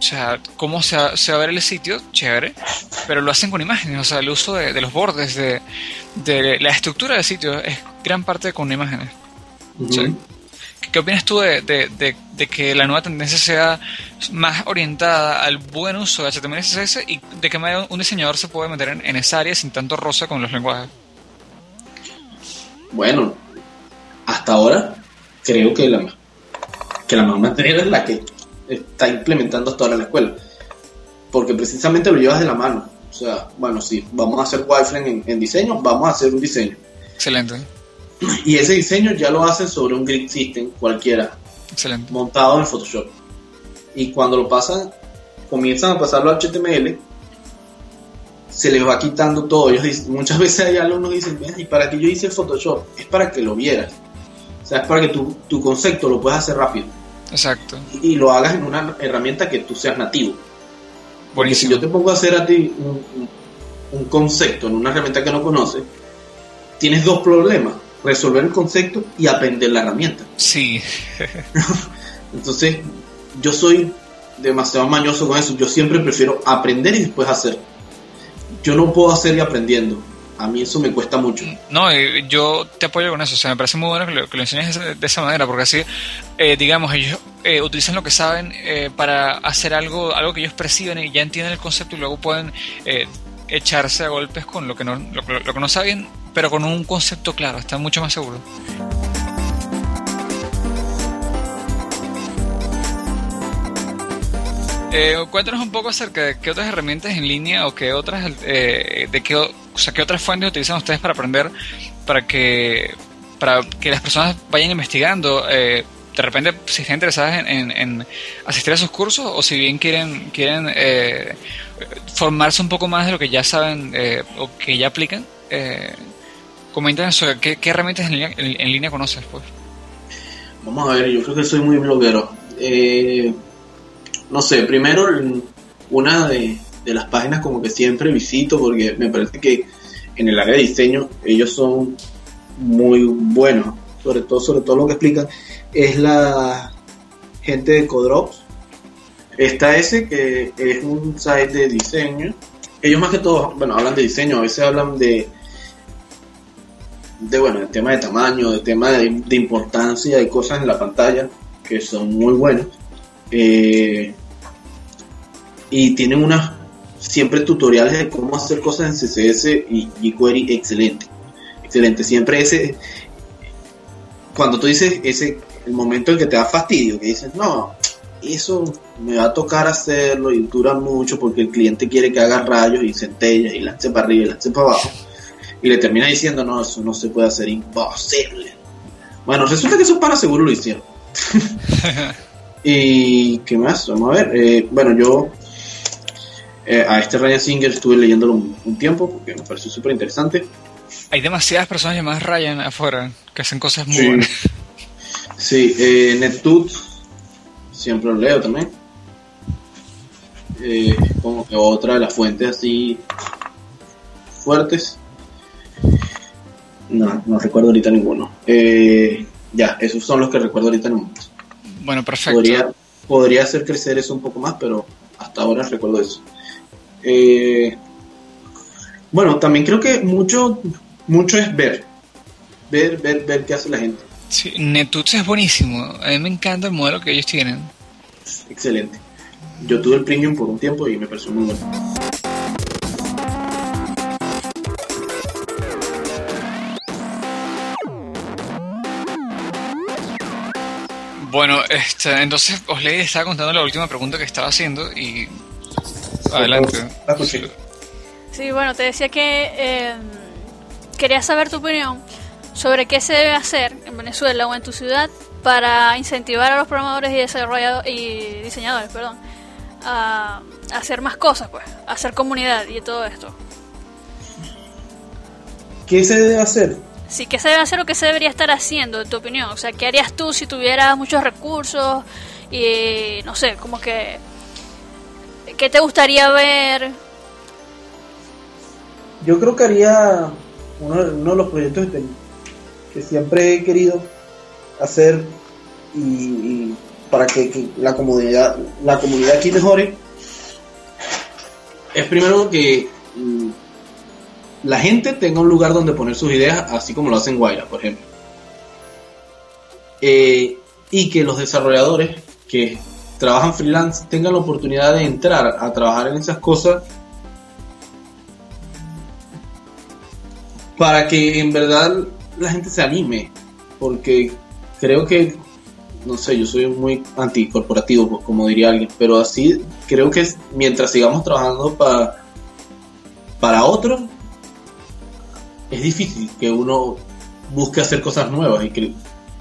o sea, cómo se va, se va a ver el sitio, chévere, pero lo hacen con imágenes, o sea, el uso de, de los bordes, de, de la estructura del sitio es gran parte con imágenes. Sí. ¿Qué opinas tú de, de- que la nueva tendencia sea más orientada al buen uso de HTML y CSS y de qué manera un diseñador se puede meter en, en esa área sin tanto rosa con los lenguajes? Bueno, hasta ahora creo que la, que la mejor manera es la que está implementando hasta ahora la escuela. Porque precisamente lo llevas de la mano. O sea, bueno, sí, vamos a hacer wireframe en, en diseño, vamos a hacer un diseño. Excelente, Y ese diseño ya lo hacen sobre un grid system cualquiera, excelente. montado en Photoshop. Y cuando lo pasan, comienzan a pasarlo a HTML, se les va quitando todo. Ellos dicen- muchas veces hay alumnos que dicen, "Mira, ¿y para qué yo hice Photoshop? Es para que lo vieras. O sea, es para que tu, tu concepto lo puedas hacer rápido. Exacto. Y, y lo hagas en una herramienta que tú seas nativo. Porque si yo te pongo a hacer a ti un, un- un concepto en una herramienta que no conoces, tienes dos problemas. Resolver el concepto y aprender la herramienta. Sí, Entonces, yo soy demasiado mañoso con eso. Yo siempre prefiero aprender y después hacer. Yo no puedo hacer y aprendiendo. A mí eso me cuesta mucho. no, eh, yo te apoyo con eso. O sea, me parece muy bueno que lo, enseñes de, esa manera, porque así, eh, digamos, ellos eh, utilizan lo que saben para hacer algo, algo que ellos perciben y ya entienden el concepto y luego pueden echarse a golpes con lo que no, lo, que- no saben, pero con un concepto claro. Están mucho más seguros. Cuéntanos un poco acerca de qué otras herramientas en línea o qué otras, de qué, o sea, qué otras fuentes utilizan ustedes para aprender, para que, para que las personas vayan investigando. eh, de repente, si están interesadas en, en- en asistir a esos cursos o si bien quieren, quieren eh, formarse un poco más de lo que ya saben eh, o que ya aplican, eh, comenten sobre qué, qué herramientas en línea, en, en línea conoces. Pues. Vamos a ver, yo creo que soy muy bloguero. Eh, no sé, primero una de, de las páginas como que siempre visito porque me parece que en el área de diseño ellos son muy buenos, sobre todo sobre todo lo que explican es la gente de Codrops. Está ese que es un site de diseño. Ellos más que todo, bueno, hablan de diseño, a veces hablan de de bueno, el tema de tamaño, de tema de, de importancia, de cosas en la pantalla que son muy buenos. Eh, y tienen unas siempre tutoriales de cómo hacer cosas en CSS y jQuery excelente. Excelente. Siempre ese cuando tú dices ese el momento en que te da fastidio, que dices, "No, eso me va a tocar hacerlo y dura mucho porque el cliente quiere que haga rayos y centellas y lance para arriba y lance para abajo." y le termina diciendo, no, eso no se puede hacer, imposible. Bueno, resulta que esos para seguro lo hicieron. ¿Y qué más? Vamos a ver. Eh, bueno, yo eh, a este Ryan Singer estuve leyéndolo un, un tiempo porque me pareció súper interesante. Hay demasiadas personas llamadas Ryan afuera que hacen cosas muy Sí. buenas. Sí, eh, NetTut, siempre lo leo también. Eh, como que otra de las fuentes así fuertes. No, no recuerdo ahorita ninguno. Eh, ya, esos son los que recuerdo ahorita en el momento. Bueno, perfecto. Podría, podría hacer crecer eso un poco más, pero hasta ahora recuerdo eso. Eh, bueno, también creo que mucho, mucho es ver. Ver, ver, ver qué hace la gente. Sí, Netuts es buenísimo. A mí me encanta el modelo que ellos tienen. Excelente. Yo tuve el premium por un tiempo y me pareció muy bueno. Bueno, este, entonces Osley estaba contando la última pregunta que estaba haciendo y... Adelante. Sí, bueno, te decía que eh, quería saber tu opinión sobre qué se debe hacer en Venezuela o en tu ciudad para incentivar a los programadores y desarrolladores y diseñadores, perdón, a hacer más cosas, pues, a hacer comunidad y todo esto. ¿Qué se debe hacer? Sí, ¿qué se debe hacer o qué se debería estar haciendo, en tu opinión? O sea, ¿qué harías tú si tuvieras muchos recursos y, no sé, como que... ¿Qué te gustaría ver? Yo creo que haría uno, uno de los proyectos que, que siempre he querido hacer y, y para que, que la comunidad la comunidad aquí mejore Es primero que mm, la gente tenga un lugar donde poner sus ideas, así como lo hacen Guaira, por ejemplo. Eh, y que los desarrolladores que trabajan freelance tengan la oportunidad de entrar a trabajar en esas cosas para que en verdad la gente se anime. Porque creo que, no sé, yo soy muy anticorporativo, pues como diría alguien, pero así creo que mientras sigamos trabajando para, para otros, es difícil que uno busque hacer cosas nuevas y que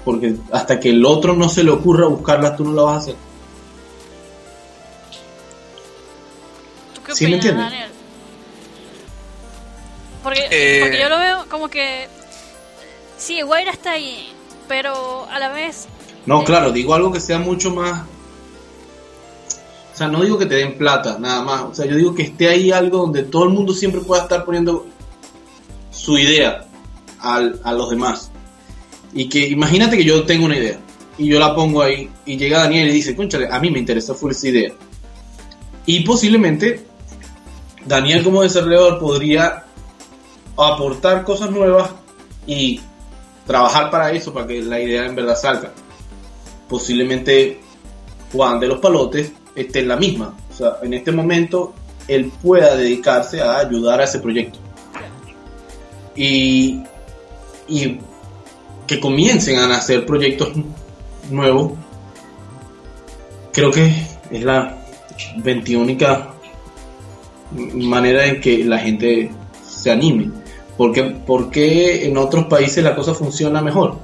porque hasta que el otro no se le ocurra buscarlas tú no las vas a hacer ¿Sí me entiendes? Daniel? Porque, Eh, porque yo lo veo como que... Sí, Guaira está ahí, pero a la vez... no claro digo algo que sea mucho más o sea no digo que te den plata nada más o sea yo digo que esté ahí algo donde todo el mundo siempre pueda estar poniendo su idea al- a los demás y que imagínate que yo tengo una idea y yo la pongo ahí y llega Daniel y dice conchale a mí me interesa full esa idea y posiblemente Daniel como desarrollador podría aportar cosas nuevas y trabajar para eso, para que la idea en verdad salga. Posiblemente Juan de los Palotes esté en la misma. O sea, en este momento él pueda dedicarse a ayudar a ese proyecto. Y, y que comiencen a nacer proyectos nuevos. Creo que es la 21 manera en que la gente se anime. Porque, porque en otros países la cosa funciona mejor.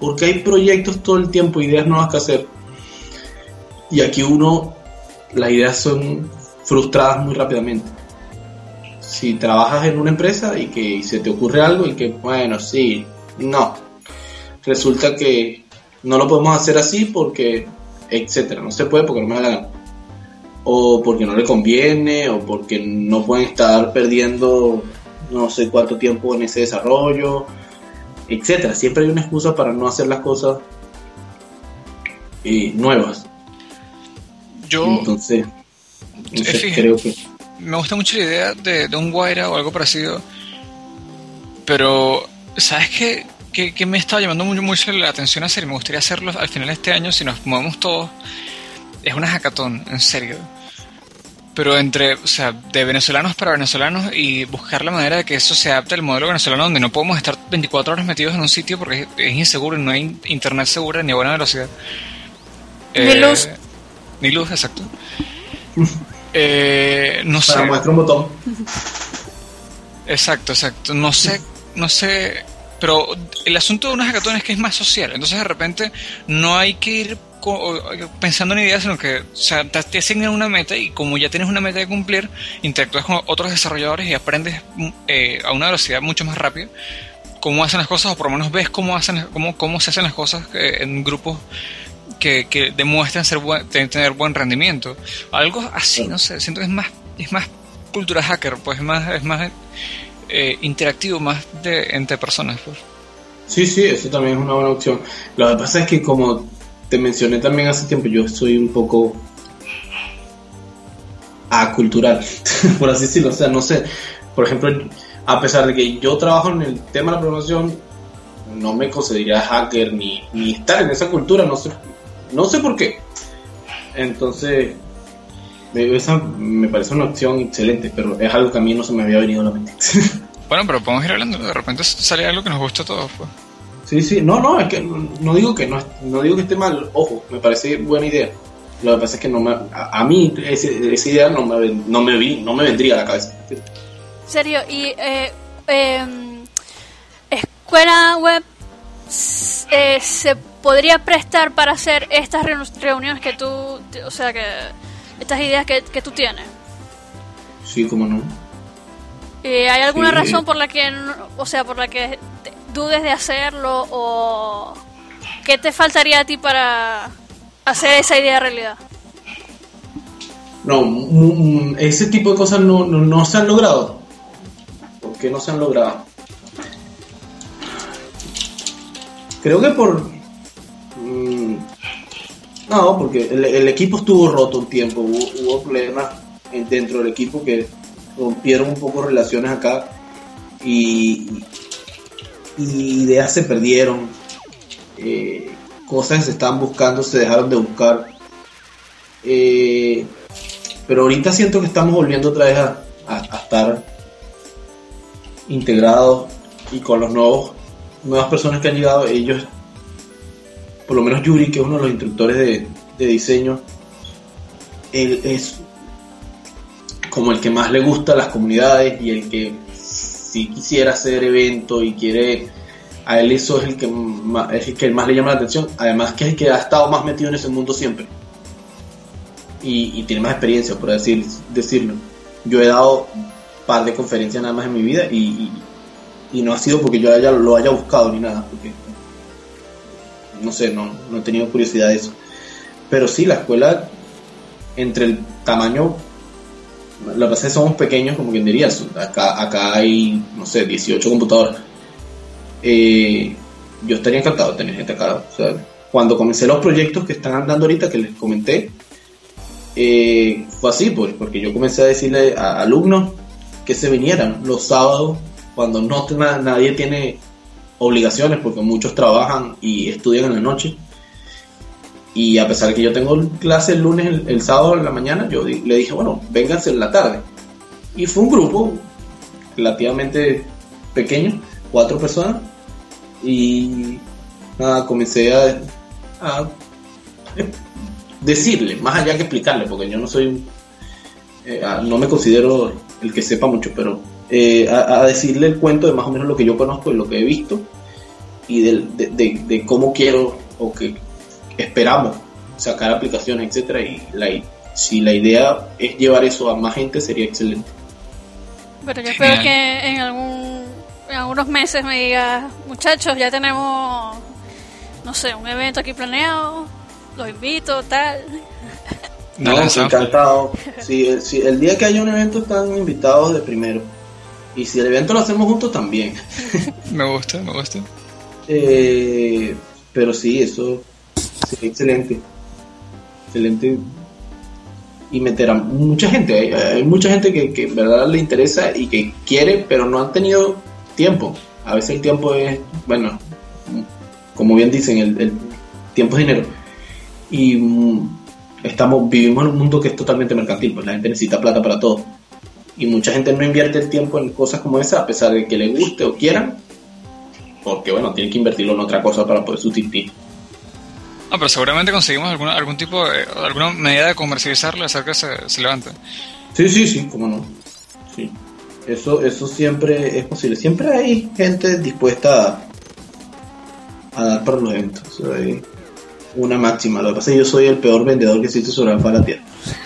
Porque hay proyectos todo el tiempo, ideas nuevas que hacer. Y aquí uno, las ideas son frustradas muy rápidamente. Si trabajas en una empresa y que se te ocurre algo y que, bueno, sí, no. Resulta que no lo podemos hacer así porque, etcétera, no se puede porque no me da la gana o porque no le conviene, o porque no pueden estar perdiendo no sé cuánto tiempo en ese desarrollo, etcétera. Siempre hay una excusa para no hacer las cosas eh, nuevas. Yo Entonces, no sé, fíjate. creo que me gusta mucho la idea de, de un Guaira o algo parecido, pero ¿sabes qué? Que, que me estaba llamando mucho, mucho la atención hacer y me gustaría hacerlo al final de este año si nos movemos todos. Es una hackathon, en serio. Pero entre, o sea, de venezolanos para venezolanos y buscar la manera de que eso se adapte al modelo venezolano donde no podemos estar 24 horas metidos en un sitio porque es, inseguro y no hay internet segura ni a buena velocidad. Ni luz. Ni luz, exacto. Eh, no sé. para muestra un botón. Exacto, exacto. No sé, no sé. Pero el asunto de una hackathon es que es más social. Entonces de repente no hay que ir pensando en ideas, sino que o sea, te asignan una meta y como ya tienes una meta de cumplir, interactúas con otros desarrolladores y aprendes eh, a una velocidad mucho más rápida cómo hacen las cosas o por lo menos ves cómo, hacen, cómo, cómo se hacen las cosas en grupos que, que demuestran ser tener buen rendimiento. Algo así, no sé, siento que es más, es más cultura hacker, pues es más, es más eh, interactivo, más de entre personas. Pues. Sí, sí, eso también es una buena opción. Lo que pasa es que como te mencioné también hace tiempo, yo soy un poco acultural, por así decirlo. O sea, no sé, por ejemplo, a pesar de que yo trabajo en el tema de la programación, no me consideraría hacker ni, ni estar en esa cultura, no sé, no sé por qué. Entonces, esa me parece una opción excelente, pero es algo que a mí no se me había venido a la mente. Bueno, pero podemos ir hablando, de repente sale algo que nos gusta a todos. Pues. Sí, sí, no, no, es que no digo que no, no digo que esté mal, ojo, me parece buena idea. Lo que pasa es que no me, a, mí esa idea no me, no, me vi, no me vendría a la cabeza. Serio, y eh, em, escuela web eh, se podría prestar para hacer estas reuniones que tú, o sea, que estas ideas que, que tú tienes. Sí, cómo no. Eh, ¿Hay alguna razón por la que, o sea, por la que dudes de hacerlo o qué te faltaría a ti para hacer esa idea realidad? No, ese tipo de cosas no, no, se han logrado. ¿Por qué no se han logrado? Creo que por... Mm, no, porque el, equipo estuvo roto un tiempo, hubo, hubo problemas dentro del equipo que rompieron un poco relaciones acá y, ideas se perdieron, eh, cosas que se estaban buscando se dejaron de buscar. Eh, pero ahorita siento que estamos volviendo otra vez a, estar integrados y con los nuevos nuevas personas que han llegado, ellos, por lo menos Yuri, que es uno de los instructores de, de diseño, él es como el que más le gusta a las comunidades y el que si quisiera hacer evento y quiere a él eso es el que más, es el que más le llama la atención. Además que es el que ha estado más metido en ese mundo siempre. Y, tiene más experiencia por decir, decirlo. Yo he dado par de conferencias nada más en mi vida y, no ha sido porque yo haya, lo haya buscado ni nada porque no sé no, no he tenido curiosidad de eso. Pero sí la escuela entre el tamaño que pasa es que somos pequeños, como quien diría. Acá, acá hay, no sé, 18 computadoras. Eh, yo estaría encantado de tener gente acá. cuando comencé los proyectos que están andando ahorita, que les comenté, eh, fue así, pues, porque yo comencé a decirle a alumnos que se vinieran los sábados, cuando no nadie tiene obligaciones, porque muchos trabajan y estudian en la noche y a pesar de que yo tengo clase el lunes, el, sábado en la mañana, yo le dije, bueno, vénganse en la tarde. Y fue un grupo relativamente pequeño, cuatro personas. Y nada, comencé a, decirle, más allá que explicarle, porque yo no soy, eh, no me considero el que sepa mucho, pero eh, a, decirle el cuento de más o menos lo que yo conozco y lo que he visto y de, de cómo quiero o que esperamos sacar aplicaciones, etcétera, y la, si la idea es llevar eso a más gente sería excelente. Pero yo espero que en algún en algunos meses me digas, muchachos, ya tenemos no sé, un evento aquí planeado, los invito, tal. No, encantado. Si, el día que haya un evento están invitados de primero. Y si el evento lo hacemos juntos también. me gusta, me gusta. Eh, pero sí, eso excelente. Excelente. Y meter a mucha gente. Hay, mucha gente que, en verdad le interesa y que quiere, pero no han tenido tiempo. A veces el tiempo es, bueno, como bien dicen, el, tiempo es dinero. Y mm, estamos, vivimos en un mundo que es totalmente mercantil, pues la gente necesita plata para todo. Y mucha gente no invierte el tiempo en cosas como esa, a pesar de que le guste o quieran, porque bueno, tiene que invertirlo en otra cosa para poder sustituir. No, pero seguramente conseguimos alguna, algún tipo de, alguna medida de comercializarlo y hacer que se, se levante. Sí, sí, sí, cómo no. Sí. Eso, eso siempre es posible. Siempre hay gente dispuesta a, dar para los eventos. una máxima. Lo que pasa es que yo soy el peor vendedor que existe sobre la faz de la tierra.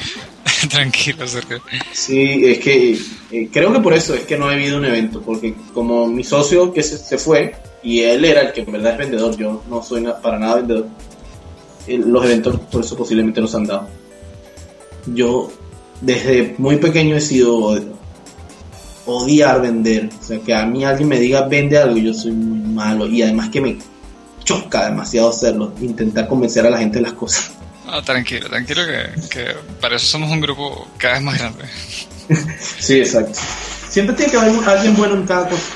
Tranquilo, Sergio. Sí, es que eh, creo que por eso es que no he habido un evento, porque como mi socio que se, se fue y él era el que en verdad es vendedor, yo no soy na- para nada vendedor, los eventos por eso posiblemente no se han dado. Yo desde muy pequeño he sido od- odiar vender, o sea que a mí alguien me diga vende algo yo soy muy malo y además que me choca demasiado hacerlo, intentar convencer a la gente de las cosas. No, tranquilo, tranquilo que, que para eso somos un grupo cada vez más grande. Sí, exacto. Siempre tiene que haber alguien bueno en cada cosa.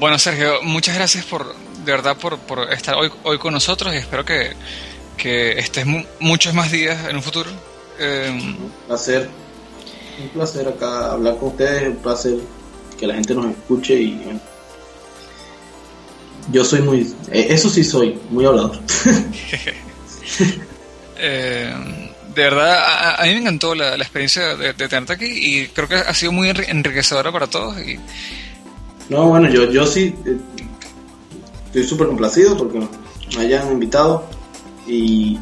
Bueno, Sergio, muchas gracias por, de verdad, por, por estar hoy, hoy con nosotros y espero que, que estés mu- muchos más días en un futuro. Eh, Un placer. Un placer acá hablar con ustedes, un placer que la gente nos escuche y bueno. Yo soy muy, eh, eso sí soy, muy hablador. eh, de verdad, a, a mí me encantó la, la experiencia de, de tenerte aquí y creo que ha sido muy enri- enriquecedora para todos. Y, No, bueno, yo, yo sí estoy súper complacido porque me hayan invitado y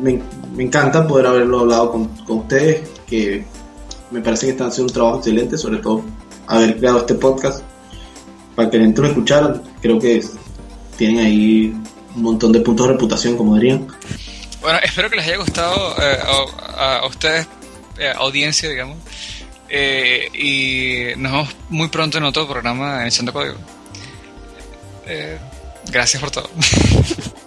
me, me encanta poder haberlo hablado con, con ustedes, que me parece que están haciendo un trabajo excelente, sobre todo haber creado este podcast para que gente lo escuchara. Creo que tienen ahí un montón de puntos de reputación, como dirían. bueno, espero que les haya gustado eh, a, ustedes, eh, audiencia, digamos. Eh, y nos vemos muy pronto en otro programa en el Santo Código. Eh, gracias por todo.